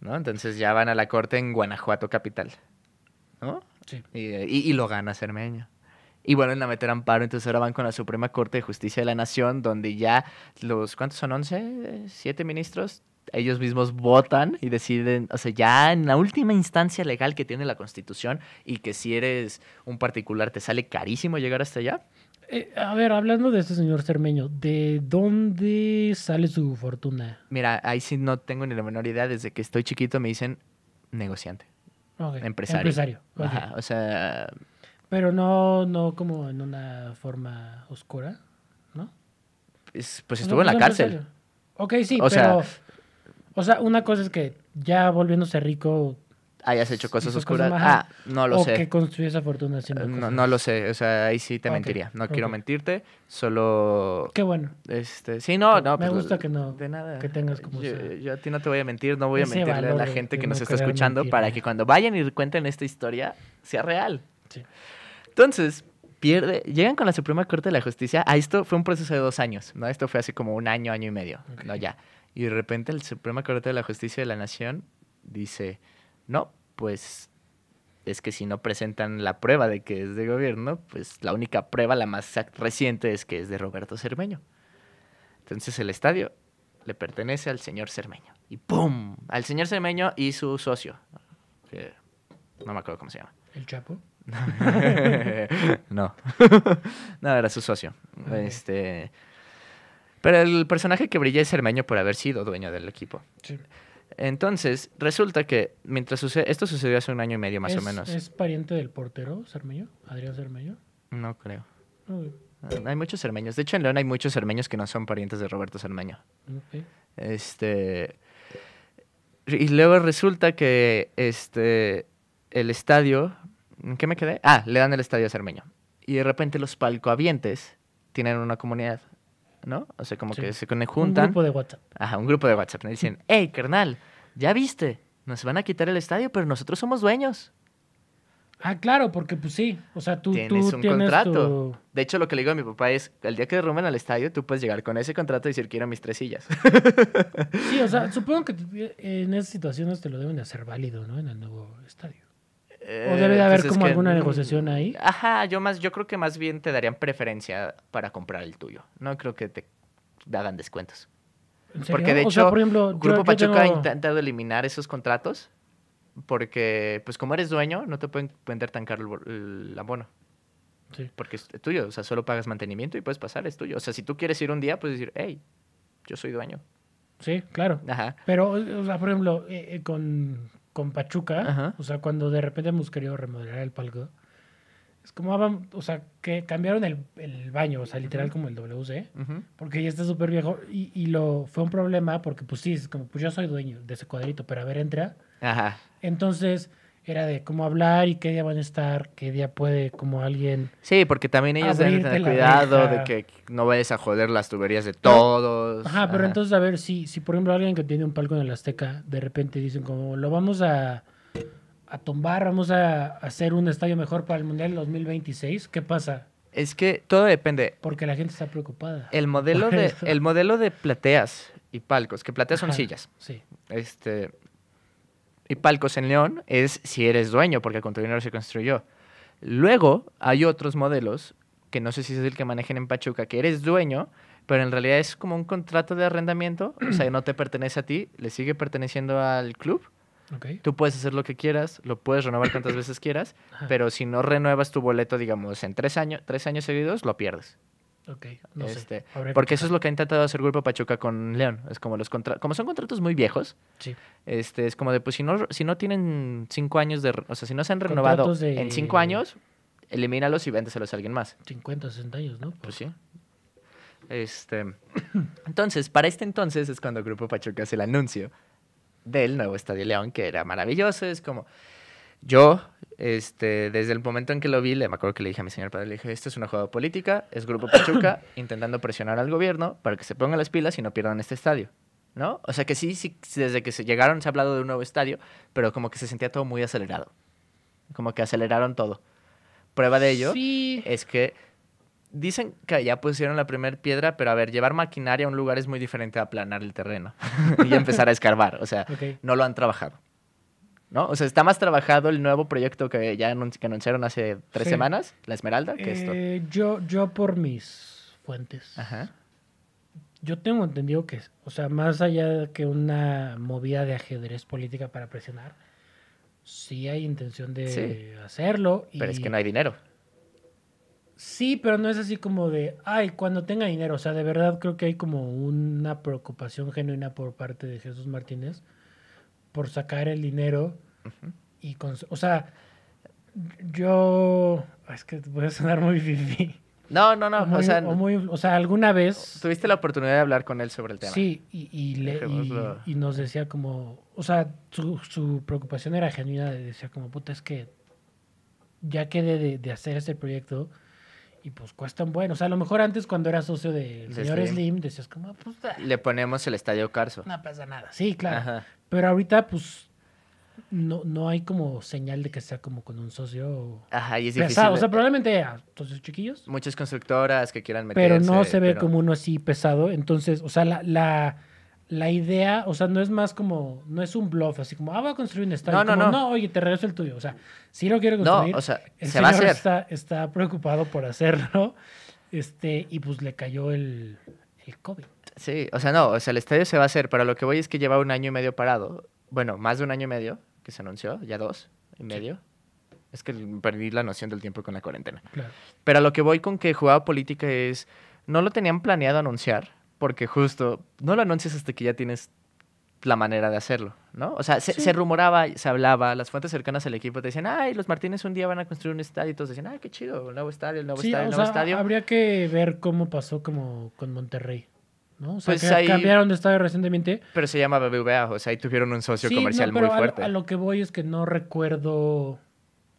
D: ¿no? Entonces ya van a la corte en Guanajuato capital, ¿no?
C: Sí.
D: Y, y- y lo gana Cermeño. Y vuelven a meter amparo, entonces ahora van con la Suprema Corte de Justicia de la Nación, donde ya los, ¿cuántos son? ¿11? ¿Siete ministros? Ellos mismos votan y deciden, o sea, ya en la última instancia legal que tiene la Constitución y que si eres un particular te sale carísimo llegar hasta allá.
C: Eh, a ver, hablando de este señor Cermeño, ¿de dónde sale su fortuna?
D: Mira, ahí sí no tengo ni la menor idea, desde que estoy chiquito me dicen negociante. Empresario.
C: Empresario.
D: Ajá, o sea,
C: Pero no, no como en una forma oscura, ¿no?
D: es- pues
C: O sea,
D: estuvo en la
C: pues,
D: cárcel.
C: empresario. Ok, sí,
D: O sea-
C: pero... o sea, una cosa es que ya volviéndose rico...
D: Hayas hecho cosas oscuras.
C: cosas
D: ah, no lo
C: o
D: sé.
C: que construyó esa fortuna haciendo
D: No,
C: cosas.
D: no lo sé, o sea, ahí sí te mentiría. No quiero mentirte, solo...
C: Qué bueno.
D: Este, sí, no, no.
C: Me
D: pues,
C: gusta que no-
D: De nada.
C: que tengas como
D: yo,
C: esa-
D: yo a ti no te voy a mentir, no voy a mentirle a la gente que nos
C: no
D: está escuchando para que cuando vayan y cuenten esta historia sea real.
C: Sí.
D: Entonces, pierde, llegan con la Suprema Corte de la Justicia. A esto fue un proceso de dos años, ¿no? Esto fue hace como un año, año y medio, ¿no? Ya. Y de repente la Suprema Corte de la Justicia de la Nación dice, no, pues es que si no presentan la prueba de que es de gobierno, pues la única prueba, la más reciente, es que es de Roberto Cermeño. Entonces el estadio le pertenece al señor Cermeño. y ¡pum! Al señor Cermeño y su socio, que no me acuerdo cómo se llama.
C: El Chapo.
D: no. no, era su socio. Este. Pero el personaje que brilla es Cermeño por haber sido dueño del equipo.
C: Sí.
D: Entonces, resulta que mientras sucede, esto sucedió hace un año y medio más o
C: ¿Es-
D: menos.
C: ¿Es pariente del portero, Cermeño? Adrián Cermeño.
D: No creo. Ah, Hay muchos cermeños. De hecho, en León hay muchos cermeños que no son parientes de Roberto Cermeño. Este. Y luego resulta que este. El estadio. ¿En qué me quedé? Ah, le dan el estadio a Cermeño. Y de repente los palcoavientes tienen una comunidad. ¿No? O sea, como
C: Sí.
D: que se
C: Un
D: juntan.
C: grupo de WhatsApp.
D: Ajá, un grupo de WhatsApp. Me dicen, hey, carnal, ya viste. Nos van a quitar el estadio, pero nosotros somos dueños.
C: Ah, claro, porque pues sí. O sea, tú,
D: Tienes
C: tú
D: un
C: tienes
D: contrato.
C: tu...
D: De hecho, lo que le digo a mi papá es, el día que derrumben al estadio, tú puedes llegar con ese contrato y decir, quiero mis tres sillas.
C: Sí, o sea, supongo que te- en esas situaciones te lo deben de hacer válido, ¿no? En el nuevo estadio. O debe de haber
D: pues es
C: como
D: que,
C: alguna negociación ahí.
D: Ajá, yo más, yo creo que más bien te darían preferencia para comprar el tuyo. No creo que te hagan descuentos. Porque de
C: O
D: hecho,
C: sea, por ejemplo, yo-
D: Grupo
C: yo
D: Pachuca ha intentado eliminar esos contratos porque, pues como eres dueño, no te pueden vender tan caro el, el abono.
C: Sí.
D: Porque es tuyo, o sea, solo pagas mantenimiento y puedes pasar, es tuyo. O sea, si tú quieres ir un día, puedes decir, hey, yo soy dueño.
C: Sí, claro.
D: Ajá.
C: Pero, o sea, por ejemplo, eh, eh, con, con Pachuca,
D: Ajá.
C: o sea, cuando de repente hemos querido remodelar el palco, es como, ah, o sea, que cambiaron el, el baño, o sea, literal como el WC,
D: Ujú.
C: porque ya está súper viejo, y, y lo fue un problema porque, pues sí, es como, pues yo soy dueño de ese cuadrito, pero a ver, entra.
D: Ajá.
C: Entonces, era de cómo hablar y qué día van a estar, qué día puede como alguien...
D: Sí, porque también ellos deben tener cuidado de que no vayas a joder las tuberías de todos.
C: Ajá, pero entonces a ver si, si por ejemplo alguien que tiene un palco en el Azteca, de repente dicen como lo vamos a, a tumbar, vamos a hacer un estadio mejor para el Mundial 2026, ¿qué pasa?
D: Es que todo depende.
C: Porque la gente está preocupada.
D: El modelo de, el modelo de plateas y palcos, que plateas son sillas.
C: Sí.
D: Este, y palcos en León es si eres dueño, porque con tu dinero se construyó. Luego hay otros modelos, que no sé si es el que manejen en Pachuca, que eres dueño, pero en realidad es como un contrato de arrendamiento, o sea, no te pertenece a ti, le sigue perteneciendo al club. Tú puedes hacer lo que quieras, lo puedes renovar cuantas veces quieras,
C: Ajá.
D: pero si no renuevas tu boleto, digamos, en tres años, tres años seguidos, lo pierdes.
C: Ok, no
D: Este,
C: sé. Que
D: Porque eso es lo que ha intentado hacer Grupo Pachuca con León. Es como los contra como son contratos muy viejos,
C: Sí.
D: este, es como de, pues si no, si no tienen cinco años de, o sea, si no se han renovado
C: Contratos de-
D: en cinco años, elimínalos y véndeselos a alguien más.
C: 50, 60 años, ¿no?
D: Pues sí. Este, entonces, para este entonces es cuando Grupo Pachuca hace el anuncio del nuevo Estadio León, que era maravilloso. Es como, yo, este, desde el momento en que lo vi, le me acuerdo que le dije a mi señor padre, le dije, esto es una jugada política, es Grupo Pachuca intentando presionar al gobierno para que se pongan las pilas y no pierdan este estadio. ¿No? O sea que sí, sí, desde que se llegaron se ha hablado de un nuevo estadio, pero como que se sentía todo muy acelerado. Como que aceleraron todo. Prueba de ello
C: Sí.
D: es que dicen que ya pusieron la primera piedra, pero a ver, llevar maquinaria a un lugar es muy diferente a aplanar el terreno y empezar a escarbar. O sea, no lo han trabajado. ¿No? O sea, está más trabajado el nuevo proyecto que ya que anunciaron hace tres
C: Sí.
D: semanas, la Esmeralda, que esto.
C: Eh, yo, yo por mis fuentes,
D: Ajá.
C: yo tengo entendido que, o sea, más allá de que una movida de ajedrez política para presionar, sí hay intención de
D: Sí.
C: hacerlo.
D: Pero es que no hay dinero.
C: Sí, pero no es así como de, ay, cuando tenga dinero. O sea, de verdad creo que hay como una preocupación genuina por parte de Jesús Martínez por sacar el dinero y, cons- o sea, yo, es que voy a sonar muy fifi.
D: No, no, no.
C: o, muy-
D: o, sea,
C: o muy- o sea, alguna vez,
D: tuviste la oportunidad de hablar con él sobre el tema.
C: sí, y, y, le- y- nos decía como, o sea, su, su preocupación era genuina, de- decía como, puta, es que ya quedé de, de hacer este proyecto y pues cuestan bueno. O sea, a lo mejor antes cuando era socio del
D: De
C: señor
D: Slim.
C: Slim, decías como, pues ah,
D: Le ponemos el Estadio Carso.
C: no pasa nada. Sí, claro.
D: Ajá.
C: Pero ahorita pues no, no hay como señal de que sea como con un socio
D: Ajá, y es difícil.
C: pesado. O sea, probablemente a socios chiquillos,
D: Muchas constructoras que quieran meterse.
C: pero no se ve
D: pero-
C: como uno así pesado. Entonces, o sea, la, la, la idea, o sea, no es más como, no es un bluff, así como, ah, voy a construir un estadio.
D: No, no,
C: Como,
D: no.
C: oye, te regreso el tuyo. O sea, sí lo quiero
D: No,
C: construir.
D: o sea,
C: el
D: se va a
C: señor
D: hacer.
C: Está, está preocupado por hacerlo. Este, y pues le cayó el, el COVID.
D: Sí, o sea, no, o sea, el estadio se va a hacer, pero lo que voy es que lleva un año y medio parado. Bueno, más de un año y medio que se anunció, ya dos y medio. Es que perdí la noción del tiempo con la cuarentena.
C: Claro.
D: Pero a lo que voy con que jugaba política es, no lo tenían planeado anunciar, porque justo no lo anuncias hasta que ya tienes la manera de hacerlo, ¿no? O sea, se,
C: Sí.
D: se rumoraba, se hablaba, las fuentes cercanas al equipo te decían, ay, los Martínez un día van a construir un estadio, y todos decían, ay, qué chido, el nuevo estadio, el nuevo
C: Sí,
D: estadio, el nuevo
C: sea,
D: estadio.
C: habría que ver cómo pasó como con Monterrey, ¿no? O sea,
D: Pues
C: que
D: ahí-
C: cambiaron de estadio recientemente.
D: Pero se llama BBVA, o sea, ahí tuvieron un socio
C: Sí, no,
D: comercial
C: pero
D: muy
C: a
D: fuerte.
C: A, lo que voy es que no recuerdo, o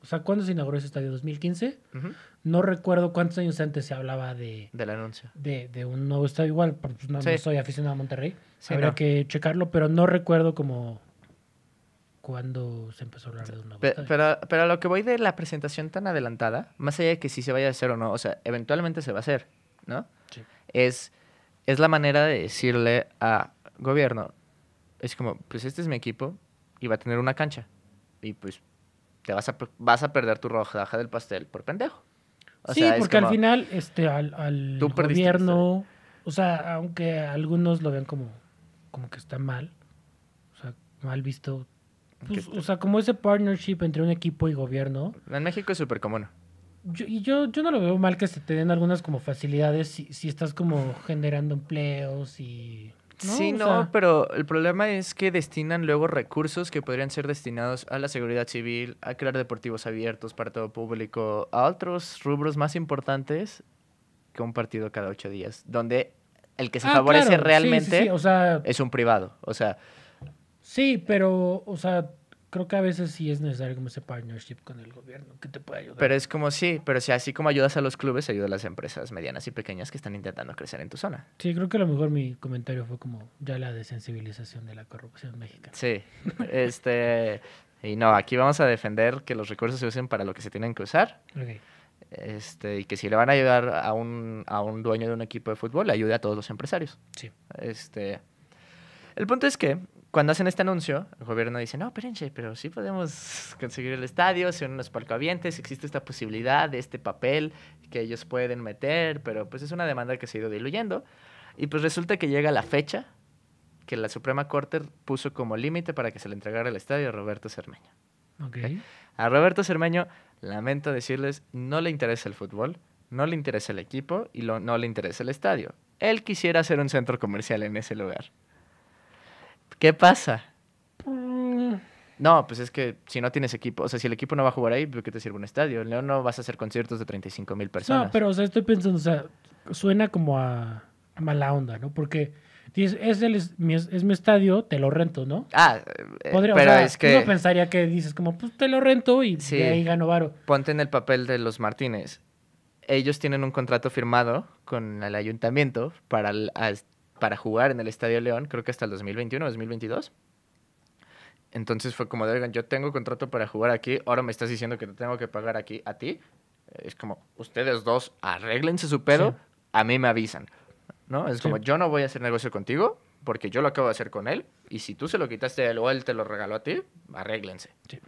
C: sea, ¿cuándo se inauguró ese estadio? ¿2015?
D: Ujú,
C: No recuerdo cuántos años antes se hablaba de,
D: Del anuncio.
C: de, de un nuevo estadio. Igual, pues no, soy aficionado a Monterrey.
D: Sí,
C: Habría
D: no.
C: que checarlo, pero no recuerdo como cuándo se empezó a hablar de un nuevo
D: Pe-
C: estadio.
D: Pero, pero a lo que voy de la presentación tan adelantada, más allá de que si se vaya a hacer o no, o sea, eventualmente se va a hacer, ¿no?
C: Sí.
D: Es, es la manera de decirle a gobierno, es como, pues este es mi equipo y va a tener una cancha. Y pues te vas a, vas a perder tu rodaja del pastel por pendejo. O
C: sí,
D: sea,
C: porque al final este, al, al gobierno, o sea, aunque algunos lo vean como, como que está mal, o sea, mal visto, pues, o sea, como ese partnership entre un equipo y gobierno,
D: En México es súper común.
C: yo, y yo, yo no lo veo mal que se te den algunas como facilidades si, si estás como generando empleos y...
D: Sí,
C: O
D: no,
C: sea,
D: pero el problema es que destinan luego recursos que podrían ser destinados a la seguridad civil, a crear deportivos abiertos para todo público, a otros rubros más importantes que un partido cada ocho días, donde el que se
C: ah,
D: favorece
C: claro, sí, sí,
D: realmente
C: sí, o sea,
D: es un privado. O sea,
C: sí, pero, o sea, creo que a veces sí es necesario como ese partnership con el gobierno que te puede ayudar.
D: pero es como sí, pero si así como ayudas a los clubes, ayuda a las empresas medianas y pequeñas que están intentando crecer en tu zona.
C: Sí, creo que a lo mejor mi comentario fue como ya la desensibilización de la corrupción mexicana.
D: Sí, este... Y no, aquí vamos a defender que los recursos se usen para lo que se tienen que usar
C: Ok.
D: Este, y que si le van a ayudar a un, a un dueño de un equipo de fútbol, le ayude a todos los empresarios.
C: Sí.
D: Este, el punto es que cuando hacen este anuncio, el gobierno dice, no, espérense, pero sí podemos conseguir el estadio, son unos palcoavientes, existe esta posibilidad de este papel que ellos pueden meter, pero pues es una demanda que se ha ido diluyendo. Y pues resulta que llega la fecha que la Suprema Corte puso como límite para que se le entregara el estadio a Roberto Cermeño.
C: Ok.
D: A Roberto Cermeño, lamento decirles, no le interesa el fútbol, no le interesa el equipo y lo- no le interesa el estadio. Él quisiera hacer un centro comercial en ese lugar. ¿Qué pasa?
C: Mm,
D: No, pues es que si no tienes equipo, o sea, si el equipo no va a jugar ahí, ¿de qué te sirve un estadio? En León no vas a hacer conciertos de 35 mil personas.
C: No, pero o sea, estoy pensando, o sea, suena como a, a mala onda, ¿no? Porque dices, es, el, es, mi, es mi estadio, te lo rento, ¿no?
D: Ah, eh,
C: Podría,
D: pero
C: o sea,
D: es que
C: uno pensaría que dices como, pues te lo rento y
D: Sí.
C: de ahí gano varo.
D: ponte en el papel de los Martínez. Ellos tienen un contrato firmado con el ayuntamiento para, el- para jugar en el Estadio León, creo que hasta el 2021 o 2022. Entonces fue como de, oigan, yo tengo contrato para jugar aquí, ahora me estás diciendo que te tengo que pagar aquí a ti. Es como, ustedes dos arréglense su pedo,
C: Sí.
D: a mí me avisan. ¿No? Es
C: Sí.
D: como, yo no voy a hacer negocio contigo porque yo lo acabo de hacer con él y si tú se lo quitaste a él o él te lo regaló a ti, arréglense.
C: Sí.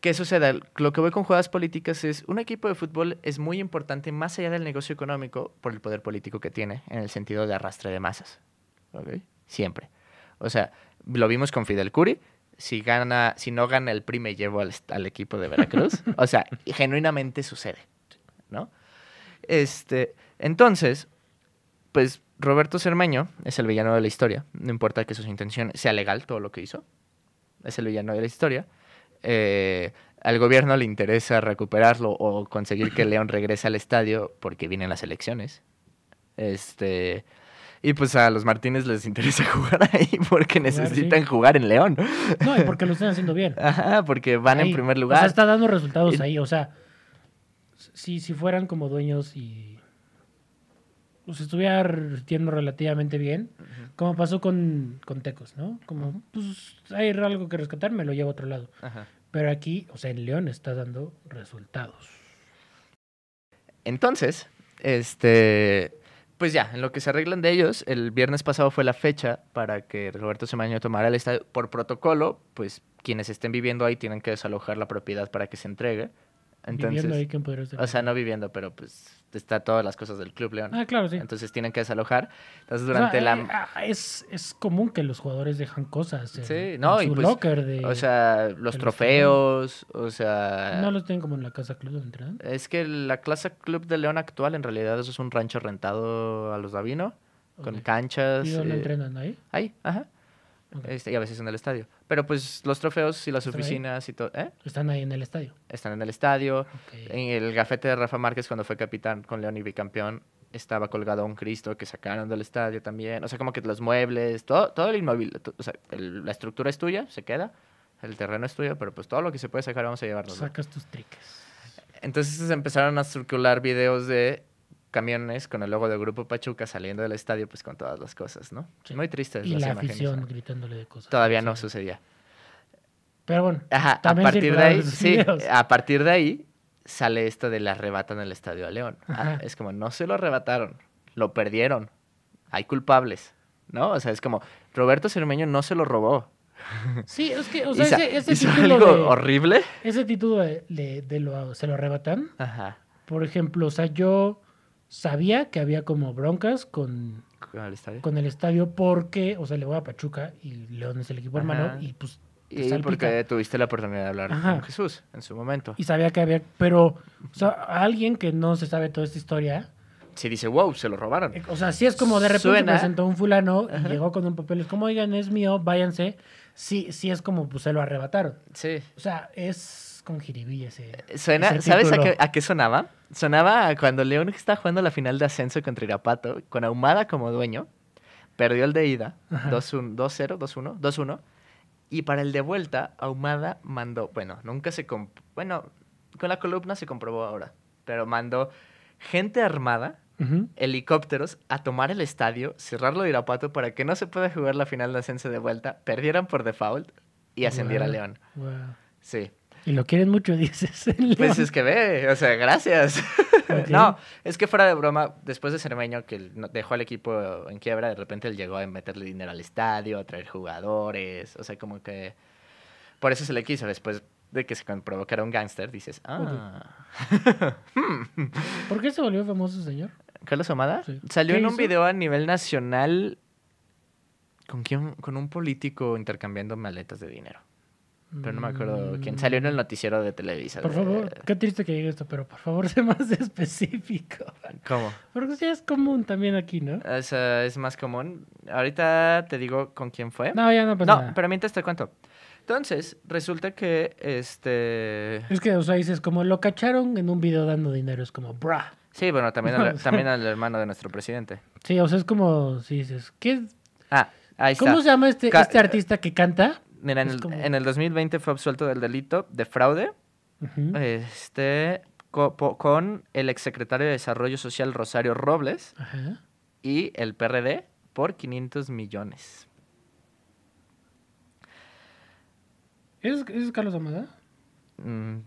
D: ¿Qué sucede? Lo que voy con jugadas políticas es, un equipo de fútbol es muy importante más allá del negocio económico por el poder político que tiene en el sentido de arrastre de masas. ¿Ok? Siempre. O sea, lo vimos con Fidel Curi. Si, gana, si no gana el PRI me llevo al, al equipo de Veracruz. o sea, genuinamente sucede. ¿No? Este, entonces, pues Roberto Cermeño es el villano de la historia. No importa que sus intenciones sea legal todo lo que hizo. Es el villano de la historia. Eh, al gobierno le interesa recuperarlo o conseguir que León regrese al estadio porque vienen las elecciones. Este. Y pues a los Martínez les interesa jugar ahí porque
C: sí.
D: necesitan jugar en León.
C: No, y porque lo están haciendo bien.
D: Ajá, porque van
C: Ahí.
D: en primer
C: O sea,
D: lugar.
C: está dando resultados
D: Y-
C: ahí. O sea, si, si fueran como dueños y pues estuviera retiendo relativamente bien, como pasó con, con Tecos, ¿no? Como, pues hay algo que rescatar, me lo llevo a otro lado.
D: Ajá.
C: Pero aquí, o sea, en León está dando resultados.
D: Entonces, este, pues ya, en lo que se arreglan de ellos, el viernes pasado fue la fecha para que Roberto Semaño tomara el estadio. Por protocolo, pues quienes estén viviendo ahí tienen que desalojar la propiedad para que se entregue.
C: Viviendo
D: Entonces,
C: ahí, ¿quién podría ser?
D: o sea, no viviendo, pero pues está todas las cosas del Club León.
C: Ah, claro, sí.
D: Entonces tienen que desalojar. Entonces
C: O sea,
D: durante
C: eh,
D: la...
C: ah, es, es común que los jugadores dejan cosas en,
D: Sí, no,
C: en
D: y
C: su
D: pues,
C: locker de...
D: O sea, los trofeos, o sea...
C: no los tienen como en la casa club donde entrenan.
D: Es que la clase Club de León actual en realidad eso es un rancho rentado a los Davino, con
C: Ok.
D: canchas.
C: ¿Y dónde
D: eh,
C: entrenan ahí?
D: Ahí, ajá. Este, y a veces en el estadio. Pero pues los trofeos y las oficinas y todo, ¿eh?
C: Están ahí en el estadio.
D: Están en el estadio. En el gafete de Rafa Márquez cuando fue capitán con León y bicampeón estaba colgado un Cristo que sacaron del estadio también. O sea, como que los muebles, todo, todo el inmóvil, o sea, el- la estructura es tuya, se queda. El terreno es tuyo, pero pues todo lo que se puede sacar vamos a llevarnos.
C: Sacas tus triques.
D: Entonces empezaron a circular videos de camiones con el logo del Grupo Pachuca saliendo del estadio, pues con todas las cosas, ¿no?
C: Sí.
D: Muy tristes
C: Y
D: las
C: la
D: imágenes,
C: afición
D: ¿no?
C: gritándole de cosas.
D: Todavía no sucedía.
C: Pero bueno,
D: Ajá, a partir de ahí, sí, a partir de ahí sale esto de la arrebatan el estadio a León. Ah, es como, no se lo arrebataron, lo perdieron. Hay culpables, ¿no? O sea, es como, Roberto Cermeño no se lo robó.
C: sí, es que, o sea, ese, ese
D: hizo
C: título,
D: algo
C: de,
D: horrible.
C: ese título de, de- de lo, se lo arrebatan.
D: Ajá,
C: Por ejemplo, o sea, yo sabía que había como broncas con,
D: con el estadio.
C: con el estadio porque, o sea, le voy a Pachuca y León es el equipo hermano y pues te
D: Y
C: salpica.
D: porque tuviste la oportunidad de hablar
C: Ajá.
D: con Jesús en su momento.
C: Y sabía que había, pero, o sea, alguien que no se sabe toda esta historia,
D: Si dice, wow, se lo robaron.
C: o sea, si es como de repente
D: Suena-
C: presentó un fulano y
D: Ajá.
C: llegó con un papel, es como, oigan, es mío, váyanse. Sí, sí es como, pues se lo arrebataron.
D: Sí.
C: O sea, es con jiribilla ese.
D: Suena,
C: ese
D: ¿Sabes a qué, a qué sonaba? Sonaba cuando León estaba jugando la final de ascenso contra Irapato, con Ahumada como dueño. Perdió el de ida,
C: Ajá.
D: 2-1, 2-0, 2-1, 2-1. Y para el de vuelta, Ahumada mandó, bueno, nunca se... Bueno, con la columna se comprobó ahora, pero mandó gente armada, helicópteros, a tomar el estadio, cerrarlo de Irapato para que no se pueda jugar la final de ascenso de vuelta, perdieran por default y ascendiera
C: Guau,
D: León.
C: guau.
D: Sí.
C: Y lo quieren mucho, dices.
D: Pues es que ve, o sea, gracias. No, es que fuera de broma, después de Cermeño, que dejó al equipo en quiebra, de repente él llegó a meterle dinero al estadio, a traer jugadores, o sea, como que... Por eso se le quiso, después de que se comprobó que era un gángster, dices, ah...
C: ¿Por qué se volvió famoso señor?
D: ¿Carlos Omada?
C: Sí.
D: Salió
C: ¿Qué
D: en un
C: hizo?
D: video a nivel nacional con, quién, con un político intercambiando maletas de dinero. Pero no me acuerdo quién. Salió en el noticiero de Televisa.
C: Por
D: de-
C: favor, qué triste que diga esto, pero por favor, sé más específico.
D: ¿Cómo?
C: Porque sí es común también aquí, ¿no?
D: O sea, es más común. Ahorita te digo con quién fue.
C: No, ya no pasa
D: No,
C: nada.
D: pero mientras te cuento. Entonces, resulta que este.
C: Es que, o sea, dices, como lo cacharon en un video dando dinero, es como, brah.
D: Sí, bueno, también, al, también al hermano de nuestro presidente.
C: Sí, o sea, es como, si dices, ¿qué?
D: Ah, ahí está.
C: ¿Cómo se llama este,
D: Ca-
C: este artista que canta?
D: Mira, en el,
C: como-
D: en el 2020 fue absuelto del delito de fraude este, co- con el exsecretario de Desarrollo Social Rosario Robles y el PRD por 500 millones.
C: ¿Es, es Carlos Amada?
D: Mm,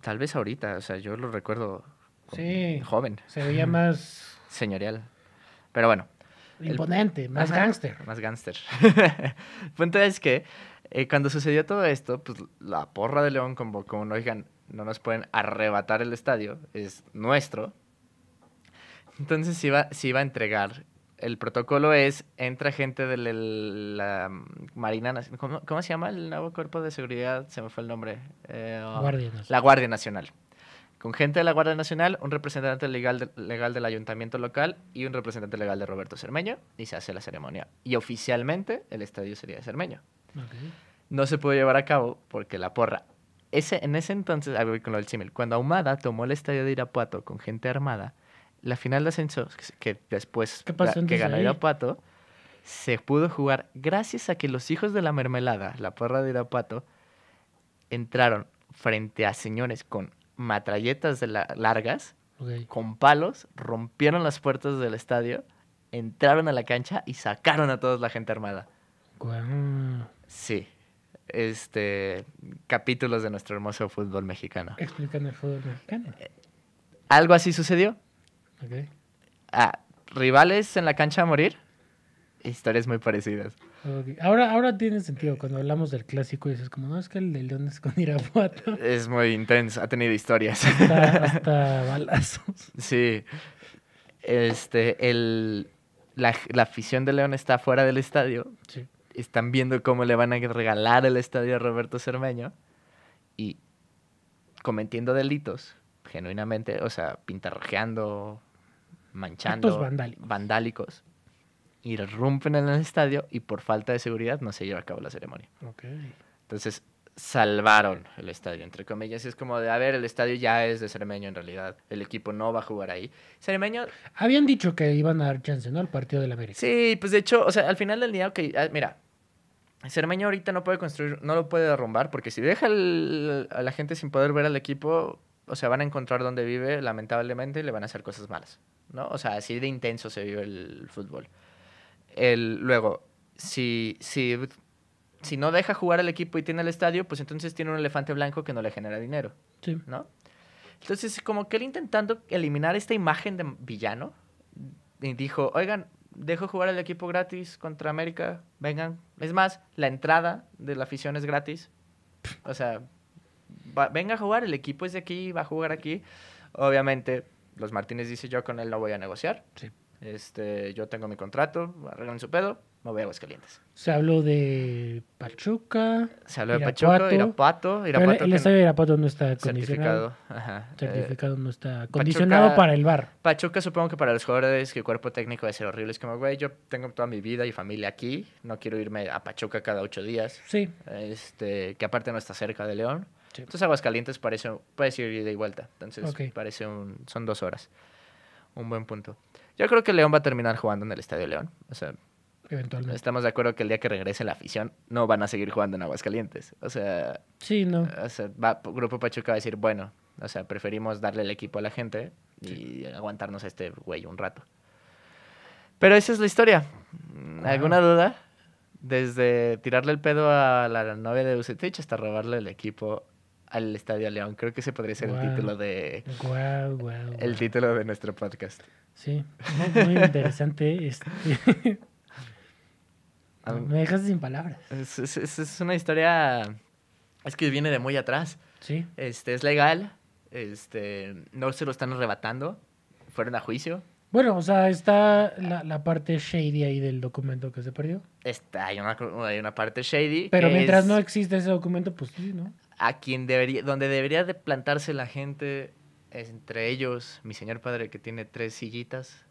D: tal vez ahorita, o sea, yo lo recuerdo
C: Sí.
D: joven,
C: Se veía más
D: señorial. Pero bueno.
C: imponente, más gángster.
D: Más gángster. El punto es que eh, cuando sucedió todo esto, pues la porra de León convocó un, oigan, no nos pueden arrebatar el estadio, es nuestro. Entonces se iba, se iba a entregar. El protocolo es, entra gente de la, la Marina Nacional. ¿Cómo, cómo se llama el nuevo cuerpo de seguridad? Se me fue el nombre. Eh,
C: Guardia Nacional.
D: La Guardia Nacional. Con gente de la Guardia Nacional, un representante legal, de- legal del ayuntamiento local y un representante legal de Roberto Cermeño, y se hace la ceremonia. Y oficialmente el estadio sería de Cermeño. No se pudo llevar a cabo porque la porra. Ese, en ese entonces, con lo del símil, cuando Ahumada tomó el estadio de Irapuato con gente armada, la final de ascenso, que, que después
C: ¿Qué pasó
D: ga- que ganó
C: ahí?
D: Irapuato, se pudo jugar gracias a que los hijos de la mermelada, la porra de Irapuato, entraron frente a señores con matralletas de la- largas, con palos, rompieron las puertas del estadio, entraron a la cancha y sacaron a toda la gente armada. Sí. Este. Capítulos de nuestro hermoso fútbol mexicano.
C: Explican el fútbol mexicano.
D: Algo así sucedió.
C: Ok.
D: Ah, rivales en la cancha a morir. Historias muy parecidas.
C: Ahora, ahora tiene sentido cuando hablamos del clásico y dices como, no, es que el de León es con Irapuato.
D: Es muy intenso, ha tenido historias.
C: Hasta, hasta balazos.
D: Sí. Este, el, la, la afición de León está fuera del estadio.
C: Sí.
D: Están viendo cómo le van a regalar el estadio a Roberto Cermeño. Y cometiendo delitos, genuinamente, o sea, pintarrajeando, manchando.
C: Actos vandálicos.
D: vandálicos. Irrumpen en el estadio y por falta de seguridad no se lleva a cabo la ceremonia.
C: Ok.
D: Entonces salvaron el estadio, entre comillas. Y es como de, a ver, el estadio ya es de Cermeño en realidad. El equipo no va a jugar ahí. Cermeño,
C: Habían dicho que iban a dar chance, ¿no? Al partido del América.
D: sí, pues de hecho, o sea, al final del día, ok, ah, mira. Cermeño ahorita no puede construir, no lo puede derrumbar, porque si deja el- a la gente sin poder ver al equipo, o sea, van a encontrar donde vive, lamentablemente, y le van a hacer cosas malas, ¿no? O sea, así de intenso se vive el fútbol. El, luego, si, si, si no deja jugar al equipo y tiene el estadio, pues entonces tiene un elefante blanco que no le genera dinero,
C: Sí.
D: ¿no? Entonces, como que él intentando eliminar esta imagen de villano, dijo, oigan, dejo jugar al equipo gratis contra América, vengan. Es más, la entrada de la afición es gratis. O sea, va- venga a jugar, el equipo es de aquí, va a jugar aquí. Obviamente, los Martínez dice, yo con él no voy a negociar.
C: Sí.
D: Este, yo tengo mi contrato, arreglan su pedo, me voy a Aguascalientes.
C: Se habló de Pachuca.
D: Se habló de. Pachuca, Irapuato,
C: Pero
D: Irapuato
C: el
D: que
C: estadio de Irapuato no está acondicionado.
D: certificado. Ajá. Eh,
C: Certificado no está acondicionado para el bar.
D: Pachuca supongo que para los jugadores que el cuerpo técnico va a ser horrible. Es como, güey, yo tengo toda mi vida y familia aquí. No quiero irme a Pachuca cada ocho días.
C: Sí.
D: Este, que aparte no está cerca de León.
C: Sí.
D: Entonces Aguascalientes parece, puede ir ida y vuelta. Entonces parece un, son dos horas. Un buen punto. Yo creo que León va a terminar jugando en el Estadio León. O sea,
C: Eventualmente.
D: estamos de acuerdo que el día que regrese la afición no van a seguir jugando en Aguascalientes. O sea,
C: Sí, no.
D: o sea, va, Grupo Pachuca va a decir, bueno, o sea, preferimos darle el equipo a la gente y aguantarnos a este güey un rato. Pero esa es la historia. ¿Alguna duda? Desde tirarle el pedo a la novia de Ucetich hasta robarle el equipo al Estadio León. Creo que ese podría ser el título de
C: Guau, guau,
D: el título de nuestro podcast.
C: Sí, muy, muy interesante. Este... Me dejaste sin palabras.
D: Es, es- una historia... Es que viene de muy atrás.
C: Sí.
D: Este, es legal. Este, no se lo están arrebatando. Fueron a juicio.
C: Bueno, o sea, está la, la parte shady ahí del documento que se perdió.
D: Está, hay, una, hay una parte shady.
C: Pero mientras
D: es
C: no existe ese documento, pues sí, ¿no?
D: A quien debería, donde debería de plantarse la gente, entre ellos, mi señor padre que tiene tres sillitas.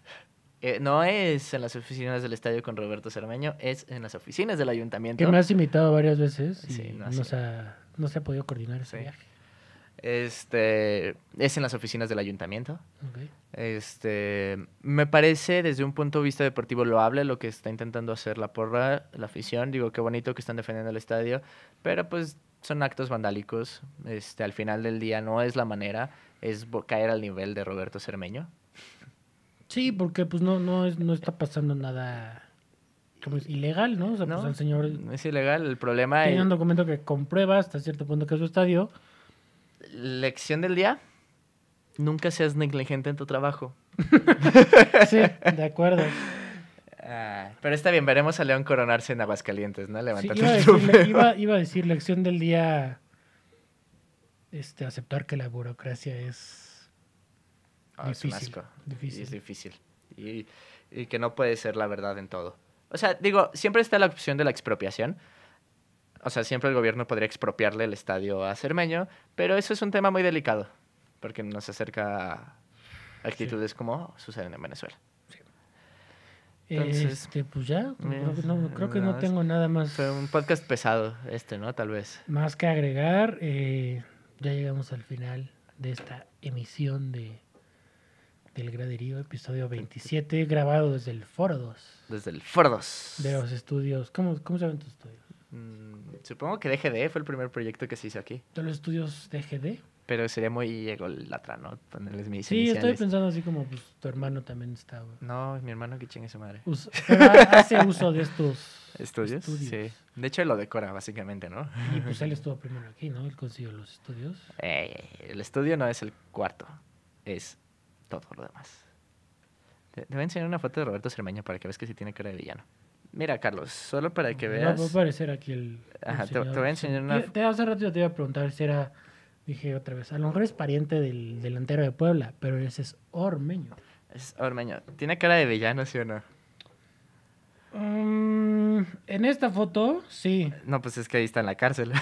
D: Eh, no es en las oficinas del estadio con Roberto Cermeño, es en las oficinas del ayuntamiento.
C: Que me has invitado varias veces y
D: Sí, no,
C: se ha, no se ha podido coordinar ese
D: Sí.
C: viaje.
D: Este, es en las oficinas del ayuntamiento. Este, me parece desde un punto de vista deportivo loable lo que está intentando hacer la porra, la afición. Digo, qué bonito que están defendiendo el estadio, pero pues son actos vandálicos. Este, al final del día no es la manera, es caer al nivel de Roberto Cermeño.
C: Sí, porque pues no, no, es, no está pasando nada como es ilegal, ¿no? O sea,
D: ¿no?
C: pues el señor
D: es ilegal. El problema
C: tiene
D: es
C: un documento que comprueba hasta cierto punto que es su estadio.
D: lección del día. Nunca seas negligente en tu trabajo.
C: Sí, de acuerdo.
D: Ah, pero está bien, veremos a León coronarse en Aguascalientes, ¿no?
C: Sí, iba, a iba, iba a decir lección del día este aceptar que la burocracia es
D: Ah, es un
C: Difícil,
D: asco.
C: difícil.
D: Y es difícil. Y, y que no puede ser la verdad en todo. O sea, digo, siempre está la opción de la expropiación. O sea, siempre el gobierno podría expropiarle el estadio a Cermeño, pero eso es un tema muy delicado, porque nos acerca a actitudes como suceden en Venezuela. Entonces,
C: este pues ya creo que no, creo que
D: nada
C: no
D: más.
C: tengo nada más
D: Fue un podcast pesado este, ¿no? Tal vez.
C: más que agregar eh, ya llegamos al final de esta emisión de del graderío episodio 27 grabado desde el foro 2
D: Desde el Fordos.
C: de los estudios ¿cómo, cómo se llaman tus estudios?
D: Mm, supongo que DGD fue el primer proyecto que se hizo aquí.
C: de los estudios de GD
D: Pero sería muy egolatra, ¿no? Ponerles mis
C: sí estoy
D: iniciales.
C: pensando así como pues tu hermano también está güey.
D: No, mi hermano que chingue su madre.
C: Hace uso de estos
D: ¿Estudios?
C: estudios.
D: Sí. De hecho, lo decora, básicamente, ¿no?
C: Y pues él estuvo primero aquí, ¿no? Él consiguió los estudios.
D: Eh, el estudio no es el cuarto, es todo lo demás. Te, te voy a enseñar una foto de Roberto Cermeño para que veas que sí tiene cara de villano. Mira, Carlos, solo para que veas.
C: Va a aparecer aquí el. el
D: Ajá, te- voy a enseñar una-
C: Te, hace rato te iba a preguntar si era. Dije otra vez, a lo mejor es pariente del delantero de Puebla, pero ese es ormeño.
D: Es Ormeño. ¿Tiene cara de villano, sí o no?
C: Mm, en esta foto, sí.
D: No, pues es que ahí está en la cárcel.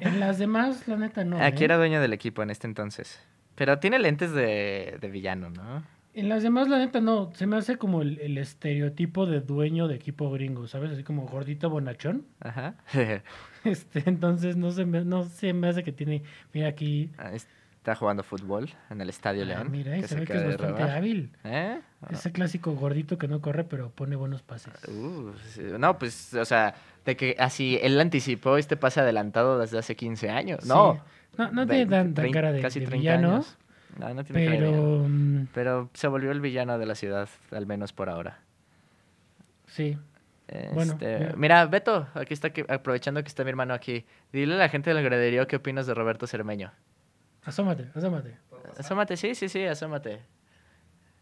C: En las demás, la neta, no.
D: Aquí
C: ¿eh?
D: era dueño del equipo en este entonces. Pero tiene lentes de, de villano, ¿no?
C: En las demás, la neta, no. Se me hace como el, el estereotipo de dueño de equipo gringo, ¿sabes? Así como gordito bonachón.
D: Ajá.
C: Este, entonces no se me, no se me hace que tiene. Mira aquí.
D: Ahí Está jugando fútbol en el Estadio
C: ah,
D: León.
C: mira, y se ve que es bastante
D: robar.
C: hábil.
D: ¿Eh?
C: Ese clásico gordito que no corre, pero pone buenos pases.
D: Uh, no, pues, o sea, de que así él anticipó este pase adelantado desde hace 15 años. No.
C: Sí. No, no tiene
D: 20,
C: tan, tan
D: 30,
C: cara de,
D: casi
C: de
D: 30
C: villano,
D: años. No, no tiene cara
C: pero mm,
D: Pero se volvió el villano de la ciudad, al menos por ahora.
C: sí. Bueno,
D: Este,
C: ya.
D: mira, Beto, aquí está, que- aprovechando que está mi hermano aquí. Dile a la gente del graderío qué opinas de Roberto Cermeño.
C: Asómate, asómate.
D: Asómate, sí, sí, sí, asómate.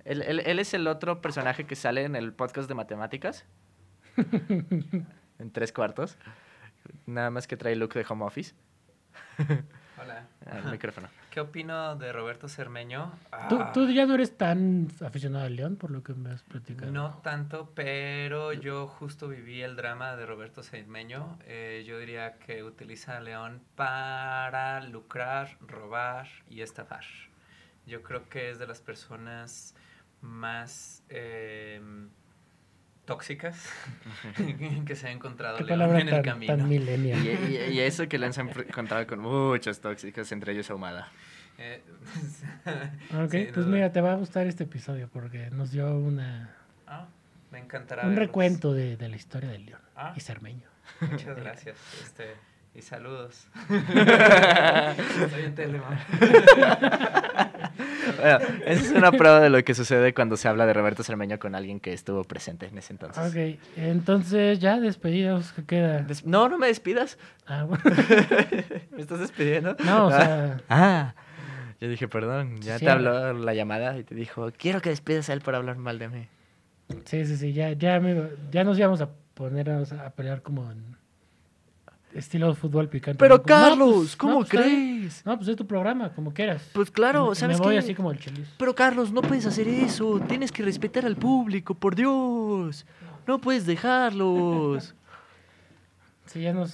D: Él, él- él es el otro personaje que sale en el podcast de matemáticas. en tres cuartos. Nada más que trae look de home office.
B: Hola.
D: Al micrófono.
B: ¿Qué opino de Roberto Cermeño?
C: ¿Tú,
B: Ah,
C: tú ya no eres tan aficionado al León, por lo que me has platicado.
B: No tanto, pero yo justo viví el drama de Roberto Cermeño. Eh, yo diría que utiliza a León para lucrar, robar y estafar. Yo creo que es de las personas más eh, tóxicas que se ha encontrado
C: Qué
B: León
C: palabra
B: en el
C: tan,
B: camino.
C: tan millennial.
D: Y, y- y eso que le han encontrado con muchos tóxicos, entre ellos Ahumada.
C: Ok,
B: Eh, sin
C: pues mira, te va a gustar este episodio porque nos dio una,
B: Ah, me encantará.
C: un
B: verlos.
C: recuento de, de la historia del León
B: Ah.
C: y Cermeño.
B: Muchas gracias. Este, y saludos. Estoy en Telemar.
D: Bueno, esa es una prueba de lo que sucede cuando se habla de Roberto Cermeño con alguien que estuvo presente en ese entonces.
C: Ok, entonces ya despedidos, ¿qué queda?
D: Des- no, no me despidas.
C: Ah, bueno.
D: ¿Me estás despidiendo?
C: No, o
D: Ah.
C: sea,
D: Ah, yo dije, perdón, ya te habló la llamada y te dijo, quiero que despidas a él por hablar mal de mí.
C: sí, sí, sí, ya, ya, ya nos íbamos a ponernos a pelear como en estilo fútbol picante.
D: Pero.
C: Pues, no,
D: Carlos,
C: pues,
D: ¿cómo
C: no, pues, está bien.
D: crees?
C: No, pues es tu programa, como quieras.
D: Pues claro,
C: Me-
D: ¿sabes
C: Me voy
D: qué?
C: así como el chelis.
D: Pero Carlos, no puedes hacer eso. Tienes que respetar al público, por Dios. No puedes dejarlos.
C: Sí, ya nos...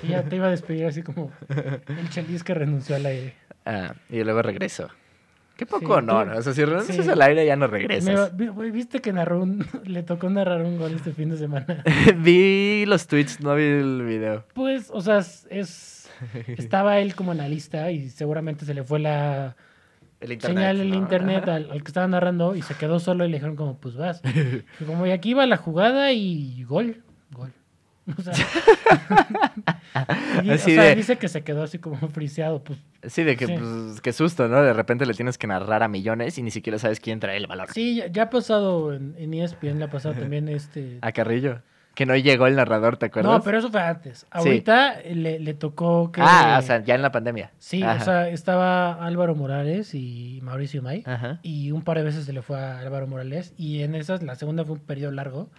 C: sí, ya te iba a despedir así como el chelis que renunció al aire.
D: Ah, y luego regreso. Qué poco
C: Sí,
D: honor. O sea, si renuncias
C: sí.
D: al aire ya no
C: Me
D: regresas.
C: güey, ¿Viste que narró un, le tocó narrar un gol este fin de semana?
D: vi los tweets, no vi el video.
C: Pues, o sea, es, es- estaba él como analista y seguramente se le fue la
D: El internet.
C: señal el
D: ¿no?
C: internet al, al que estaba narrando y se quedó solo y le dijeron como, pues vas. Y como, y aquí va la jugada y gol, gol. O sea, y- o
D: Así
C: sea,
D: de-
C: dice que se quedó así como friseado, pues
D: Sí, de que,
C: Sí.
D: pues, qué susto, ¿no? De repente le tienes que narrar a millones y ni siquiera sabes quién trae el valor.
C: sí, ya, ya ha pasado en, en E ESPN, le ha pasado también este...
D: A Carrillo. Que no llegó el narrador, ¿te acuerdas?
C: No, pero eso fue antes. Ahorita le, le tocó que...
D: Ah, o sea, ya en la pandemia.
C: Sí,
D: Ajá.
C: o sea, estaba Álvaro Morales y Mauricio May.
D: Ajá.
C: Y un par de veces se le fue a Álvaro Morales. Y en esas, la segunda fue un periodo largo.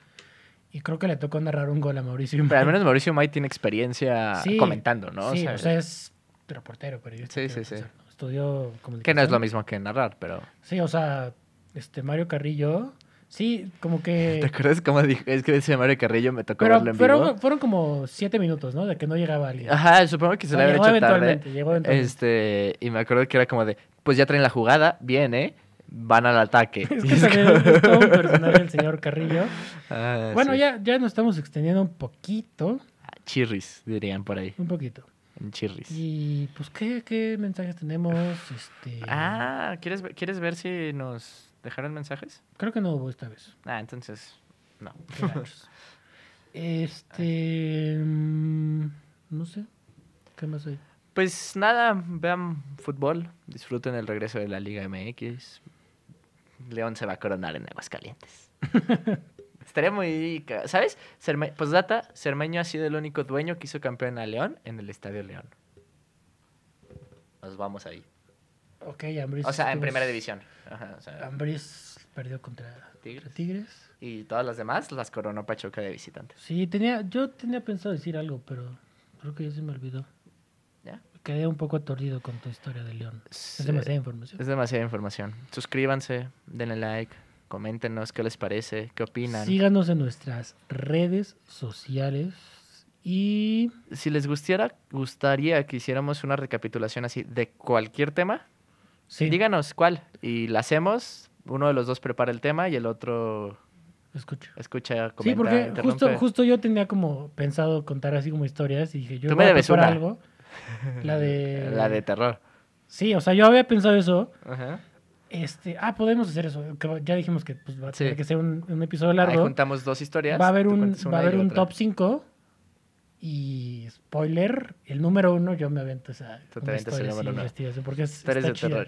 C: Y creo que le tocó narrar un gol a Mauricio May.
D: Pero al menos Mauricio May tiene experiencia
C: Sí,
D: comentando, ¿no?
C: Sí, o sea, es reportero, periodista.
D: Sí, sí, sí.
C: Estudió
D: que
C: comunicación.
D: no es lo mismo que narrar, pero...
C: Sí, o sea, este Mario Carrillo, sí, como
D: ¿Te
C: que...
D: acuerdas cómo dijo? Es que ese Mario Carrillo me tocó
C: Pero
D: verlo en vivo.
C: fueron, fueron como siete minutos, ¿no? De que no llegaba alguien.
D: Ajá, supongo que se
C: No,
D: le había
C: llegó
D: hecho tarde.
C: eventualmente, llegó eventualmente.
D: Este, y me acuerdo que era como de, pues ya traen la jugada, bien, ¿eh? Van al ataque.
C: Es
D: Y
C: que
D: es
C: también
D: como-
C: es todo un personaje el señor Carrillo.
D: Ah,
C: Bueno,
D: sí.
C: ya, ya nos estamos extendiendo un poquito,
D: Ah, Chirris, dirían por ahí.
C: un poquito.
D: En chirris.
C: Y pues, ¿qué, qué mensajes tenemos? Este,
D: Ah, ¿quieres, ver- ¿quieres ver si nos dejaron mensajes?
C: Creo que no hubo esta vez.
D: Ah, entonces, no.
C: Este. mm, no sé. ¿Qué más hay?
D: Pues nada, vean fútbol, disfruten el regreso de la Liga MX. León se va a coronar en Aguascalientes. Estaría muy... ¿Sabes? Cerme... Postdata, Cermeño ha sido el único dueño que hizo campeón a León en el Estadio León. Nos vamos ahí.
C: Ok, Ambris.
D: O sea, en
C: estuvo-
D: primera división. Ajá, o sea,
C: Ambris perdió contra Tigres.
D: Tigres.
C: Tigres.
D: Y todas las demás las coronó Pachuca de visitante.
C: Sí, tenía, yo tenía pensado decir algo, pero creo que ya se me olvidó. Quedé un poco aturdido con tu historia de León. Es demasiada información.
D: Es demasiada información. Suscríbanse, denle like, coméntenos qué les parece, qué opinan.
C: Síganos en nuestras redes sociales y
D: Si les gustiera, gustaría que hiciéramos una recapitulación así de cualquier tema,
C: sí,
D: díganos cuál. Y la hacemos, uno de los dos prepara el tema y el otro
C: escucha.
D: escucha, comenta,
C: Sí, porque justo, justo yo tenía como pensado contar así como historias y dije, yo
D: Tú
C: voy
D: me
C: a
D: debes
C: preparar
D: una.
C: algo. La de...
D: La de terror.
C: Sí, o sea, yo había pensado eso.
D: Ajá.
C: Este, ah, podemos hacer eso. Ya dijimos que pues, va a
D: Sí.
C: tener que ser un, un episodio
D: Ahí
C: largo.
D: juntamos dos historias.
C: Va a haber un, va a haber un top 5 y spoiler, el número uno yo me avento esa
D: Tú te el número uno.
C: porque es,
D: eres
C: está
D: de
C: chida.
D: terror.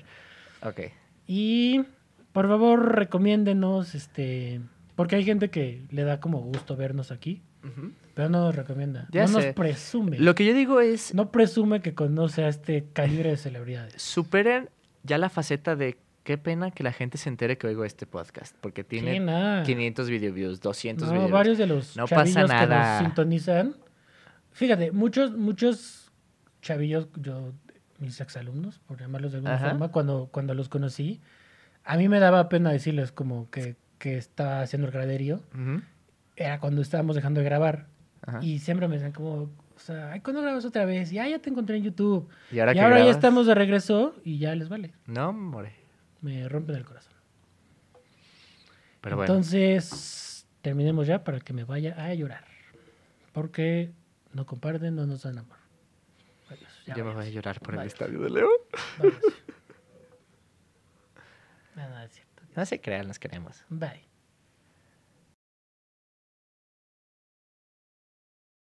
D: Ok.
C: Y por favor recomiéndenos, este, porque hay gente que le da como gusto vernos aquí,
D: Ujú.
C: Pero no nos recomienda,
D: Ya
C: no
D: sé.
C: nos presume,
D: Lo que yo digo es,
C: no presume que conoce a este calibre de celebridades.
D: superen ya la faceta de qué pena que la gente se entere que oigo este podcast, porque tiene
C: Sí, nada.
D: 500 video views, 200
C: No,
D: video views.
C: varios de los
D: No pasa
C: que
D: nada.
C: nos sintonizan. Fíjate, muchos, muchos chavillos, yo, mis exalumnos, por llamarlos de alguna
D: Ajá.
C: forma, cuando, cuando los conocí, a mí me daba pena decirles como que, que estaba haciendo el graderío. Era cuando estábamos dejando de grabar.
D: Ajá.
C: Y siempre me decían como, o sea, "Ay, ¿cuándo grabas otra vez? Y "Ah, ya te encontré en YouTube.
D: Y ahora,
C: y ya estamos de regreso y ya les vale.
D: No, more.
C: Me rompen el corazón.
D: Pero bueno.
C: Entonces, terminemos ya para que me vaya a llorar. Porque no comparten, no nos dan amor. Adiós. Ya
D: yo me voy a llorar por el estadio de León.
C: váyanse. No, no, es cierto.
D: No se crean, nos queremos.
C: Bye.